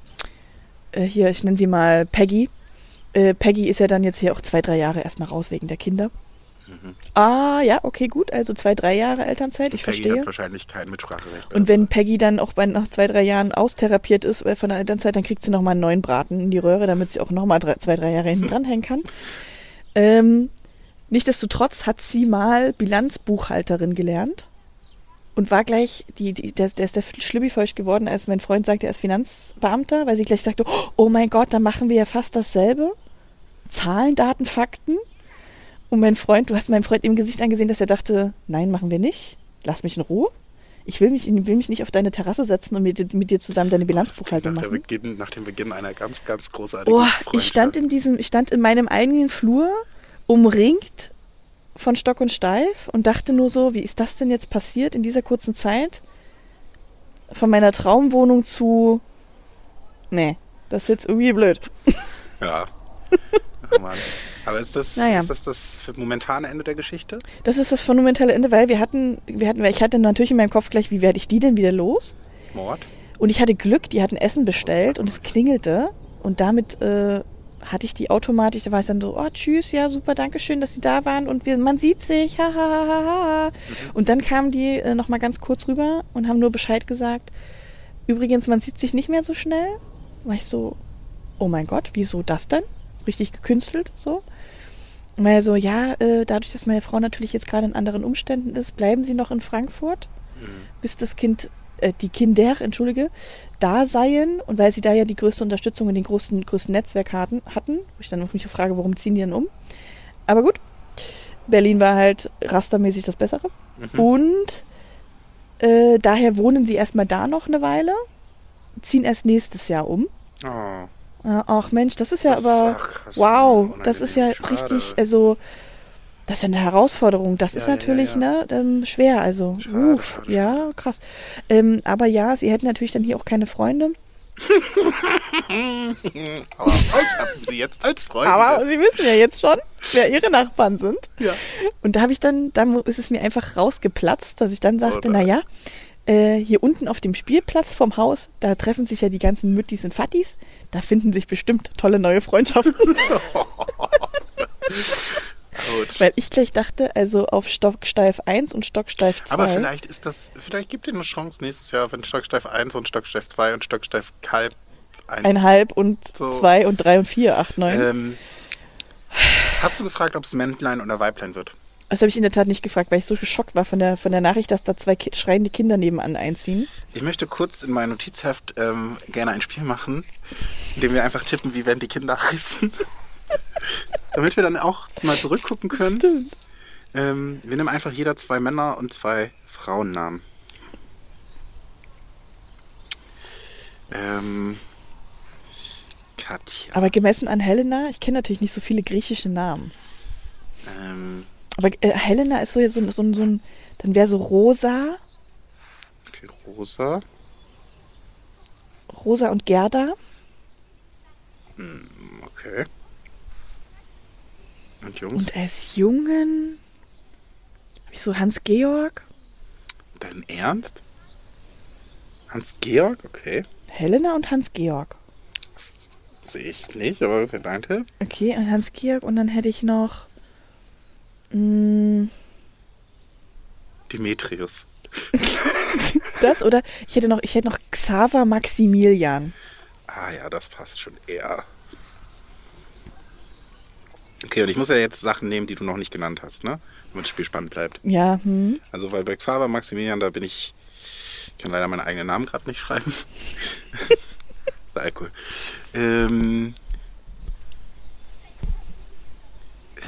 äh, hier, ich nenne sie mal Peggy. Äh, Peggy ist ja dann jetzt hier auch zwei, drei Jahre erstmal raus wegen der Kinder. Ah, ja, okay, gut. Also zwei, drei Jahre Elternzeit, ich Mhm. Peggy verstehe. hat wahrscheinlich kein Mitspracherecht. Und wenn Peggy dann auch bei, nach zwei, drei Jahren austherapiert ist äh, von der Elternzeit, dann kriegt sie nochmal einen neuen Braten in die Röhre, damit sie auch nochmal zwei, drei Jahre hinten dranhängen kann. Ähm, nichtsdestotrotz hat sie mal Bilanzbuchhalterin gelernt und war gleich, die, die, der, der ist der schlimmifeucht geworden, als mein Freund sagte, er ist Finanzbeamter, weil sie gleich sagte, oh mein Gott, dann machen wir ja fast dasselbe. Zahlen, Daten, Fakten. Und mein Freund, du hast meinem Freund im Gesicht angesehen, dass er dachte, nein, machen wir nicht. Lass mich in Ruhe. Ich will mich, will mich nicht auf deine Terrasse setzen und mit, mit dir zusammen deine Bilanzbuchhaltung nach, machen. Beginn, nach dem Beginn einer ganz, ganz großartigen Oh, Freundschaft. ich stand in diesem, ich stand in meinem eigenen Flur, umringt von Stock und Steif und dachte nur so, wie ist das denn jetzt passiert in dieser kurzen Zeit? Von meiner Traumwohnung zu, nee, das ist jetzt irgendwie blöd. Ja. Oh Mann. Aber ist das, Naja. ist das das momentane Ende der Geschichte? Das ist das fundamentale Ende, weil wir hatten, wir hatten, ich hatte natürlich in meinem Kopf gleich, wie werde ich die denn wieder los? Mord? Und ich hatte Glück, die hatten Essen bestellt und es klingelte und damit äh, hatte ich die automatisch, da war ich dann so, oh tschüss, ja super, danke schön, dass Sie da waren und wir, man sieht sich, ha, ha, ha, ha. Und dann kamen die äh, nochmal ganz kurz rüber und haben nur Bescheid gesagt, übrigens, man sieht sich nicht mehr so schnell. War ich so, oh mein Gott, wieso das denn? Richtig gekünstelt, so. Er so, ja, äh, dadurch, dass meine Frau natürlich jetzt gerade in anderen Umständen ist, bleiben Sie noch in Frankfurt, bis das Kind, äh, die Kinder, entschuldige, da seien und weil sie da ja die größte Unterstützung und den größten, größten Netzwerk hatten, hatten, wo ich dann auf mich frage, warum ziehen die denn um? Aber gut, Berlin war halt rastermäßig das Bessere. Und äh, daher wohnen sie erstmal da noch eine Weile, ziehen erst nächstes Jahr um. Oh. Ach Mensch, das ist ja Das- aber, ach, krass, wow, das ist ja schade. richtig, also, das ist ja eine Herausforderung. Das Ja, ist ja, natürlich ja. Ne, ähm, schwer, also, Schade, uff, schade, ja, krass. Ähm, aber ja, sie hätten natürlich dann hier auch keine Freunde. Aber euch haben sie jetzt als Freunde. Aber Sie wissen ja jetzt schon, wer Ihre Nachbarn sind. Ja. Und da habe ich dann, da ist es mir einfach rausgeplatzt, dass ich dann sagte, Oder? na ja, äh, hier unten auf dem Spielplatz vom Haus, da treffen sich ja die ganzen Müttis und Fattis. Da finden sich bestimmt tolle neue Freundschaften. Gut. Weil ich gleich dachte, also auf Stocksteif 1 und Stocksteif 2. Aber vielleicht ist das, vielleicht gibt ihr eine Chance nächstes Jahr, wenn Stocksteif 1 und Stocksteif 2 und Stocksteif Kalb 1. Einhalb und So. zwei und drei und vier, acht, neun. Ähm, hast du gefragt, ob es Männlein oder Weiblein wird? Das habe ich in der Tat nicht gefragt, weil ich so geschockt war von der, von der Nachricht, dass da zwei ki schreiende Kinder nebenan einziehen. Ich möchte kurz in mein Notizheft ähm, gerne ein Spiel machen, in dem wir einfach tippen, wie werden die Kinder heißen. Damit wir dann auch mal zurückgucken können. Stimmt. Ähm, wir nehmen einfach jeder zwei Männer und zwei Frauennamen. Ähm, Katja. Aber gemessen an Helena, ich kenne natürlich nicht so viele griechische Namen. Ähm, Aber äh, Helena ist so, so, ein- so, ein- so ein, dann wäre so Rosa, okay, Rosa. Rosa und Gerda. Okay. Und Jungs? Und als Jungen habe ich so Hans-Georg, Dein Ernst? Hans-Georg? Okay. Helena und Hans-Georg. Sehe ich nicht, aber ist ja dein Tipp. Okay, und Hans-Georg und dann hätte ich noch mh, Demetrius. das oder ich hätte noch, ich hätte noch Xaver Maximilian. Ah ja, das passt schon eher. Okay, und ich muss ja jetzt Sachen nehmen, die du noch nicht genannt hast, ne? Damit das Spiel spannend bleibt. Ja, hm. Also, weil bei Xaver Maximilian, da bin ich. Ich kann leider meinen eigenen Namen gerade nicht schreiben. Sehr cool. Ähm, äh,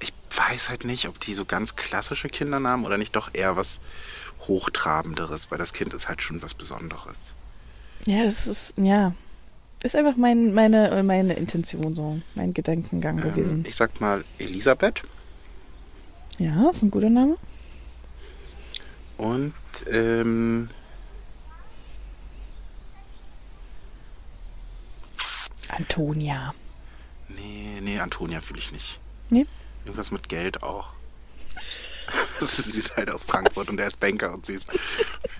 ich weiß halt nicht, ob die so ganz klassische Kindernamen oder nicht doch eher was Hochtrabenderes, weil das Kind ist halt schon was Besonderes. Ja, das ist, ja. Ist einfach mein, meine, meine Intention so, mein Gedankengang Ähm, gewesen. ich sag mal Elisabeth Ja, ist ein guter Name. und ähm, Antonia. nee, nee, Antonia fühle ich nicht. Nee? Irgendwas mit Geld auch. Das ist, sie ist halt aus Frankfurt und er ist Banker und sie ist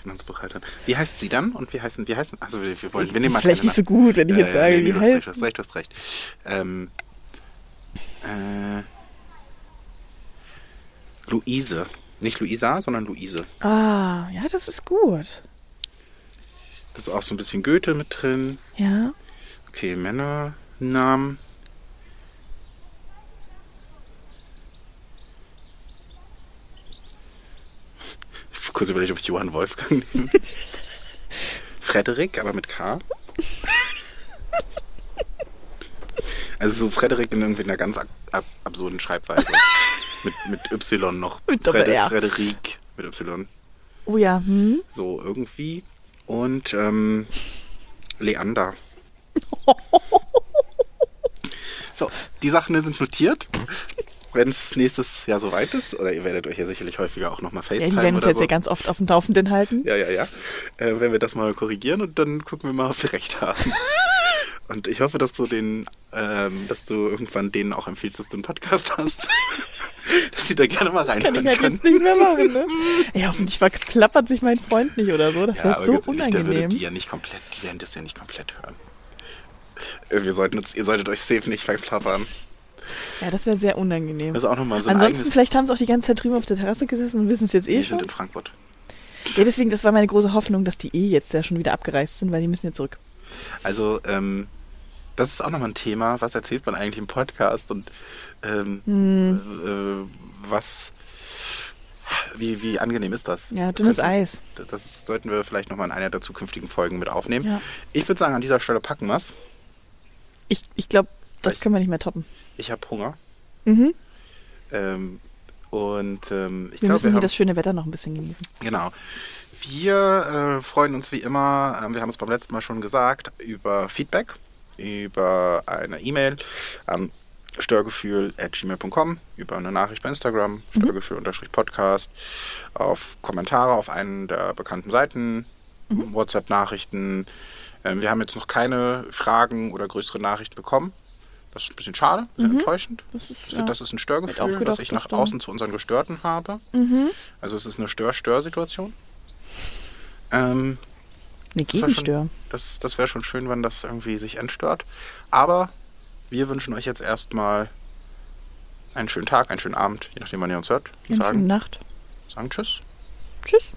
Finanzbuchhalterin. Wie heißt sie dann? Und wie heißen, wie heißen, also wir, wir wollen, wir nehmen mal Vielleicht nicht so gut, wenn ich jetzt ja, sage, nee, nee, wie heißt. du hast recht, du hast recht. Ähm, äh, Luise. Nicht Luisa, sondern Luise. Ah, ja, das ist gut. Das ist auch so ein bisschen Goethe mit drin. Ja. Okay, Männernamen. Ich hab kurz überlegt, ob ich Johann Wolfgang nehme. Frederik, aber mit K. Also so Frederik in irgendwie einer ganz ab ab absurden Schreibweise. mit, mit Y noch. Mit Doppel-R. Frederik mit Y. Oh ja, hm. So irgendwie. Und ähm, Leander. so, die Sachen sind notiert. Wenn es nächstes Jahr soweit ist, oder ihr werdet euch ja sicherlich häufiger auch nochmal Ja, FaceTime die werden uns jetzt so. ja ganz oft auf dem Laufenden halten. Ja, ja, ja. Äh, wenn wir das mal korrigieren und dann gucken wir mal, ob wir recht haben. Und ich hoffe, dass du den, ähm, dass du irgendwann denen auch empfiehlst, dass du einen Podcast hast. dass sie da gerne mal Kann reinhören ich halt können. jetzt nicht mehr machen, ne? Ja, hoffentlich verklappert sich mein Freund nicht oder so. Das Ja, wäre so ehrlich, der würde unangenehm. die ja nicht komplett, die werden das ja nicht komplett hören. Äh, Wir sollten uns, ihr solltet euch safe nicht verklappern. Ja, das wäre sehr unangenehm. Das ist auch nochmal so ein Ansonsten, vielleicht haben sie auch die ganze Zeit drüben auf der Terrasse gesessen und wissen es jetzt eh Die schon. sind in Frankfurt. Ja, deswegen, das war meine große Hoffnung, dass die eh jetzt ja schon wieder abgereist sind, weil die müssen ja zurück. Also, ähm, das ist auch nochmal ein Thema. Was erzählt man eigentlich im Podcast und ähm, Hm. äh, was, wie, wie angenehm ist das? Ja, dünnes Könnten- Eis. Das sollten wir vielleicht nochmal in einer der zukünftigen Folgen mit aufnehmen. Ja. Ich würde sagen, an dieser Stelle packen wir's. Ich, ich glaube, das können wir nicht mehr toppen. Ich habe Hunger. Mhm. Ähm, und ähm, ich Wir glaube, müssen wir hier haben, das schöne Wetter noch ein bisschen genießen. Genau. Wir äh, freuen uns wie immer, ähm, wir haben es beim letzten Mal schon gesagt, über Feedback, über eine E-Mail an störgefühl.gmail.com, über eine Nachricht bei Instagram, störgefühl-podcast, auf Kommentare auf einen der bekannten Seiten, WhatsApp-Nachrichten, Ähm, wir haben jetzt noch keine Fragen oder größere Nachrichten bekommen. Das ist ein bisschen schade, sehr enttäuschend. Das ist, ja. das ist ein Störgefühl, gedacht, was ich nach außen zu unseren Gestörten habe. Also es ist eine Stör-Stör-Situation. Eine Ähm, das wär Gegenstör. Das, das wäre schon schön, wenn das irgendwie sich entstört. Aber wir wünschen euch jetzt erstmal einen schönen Tag, einen schönen Abend, je nachdem, wann ihr uns hört. Eine schöne sagen, Nacht. sagen Tschüss. Tschüss.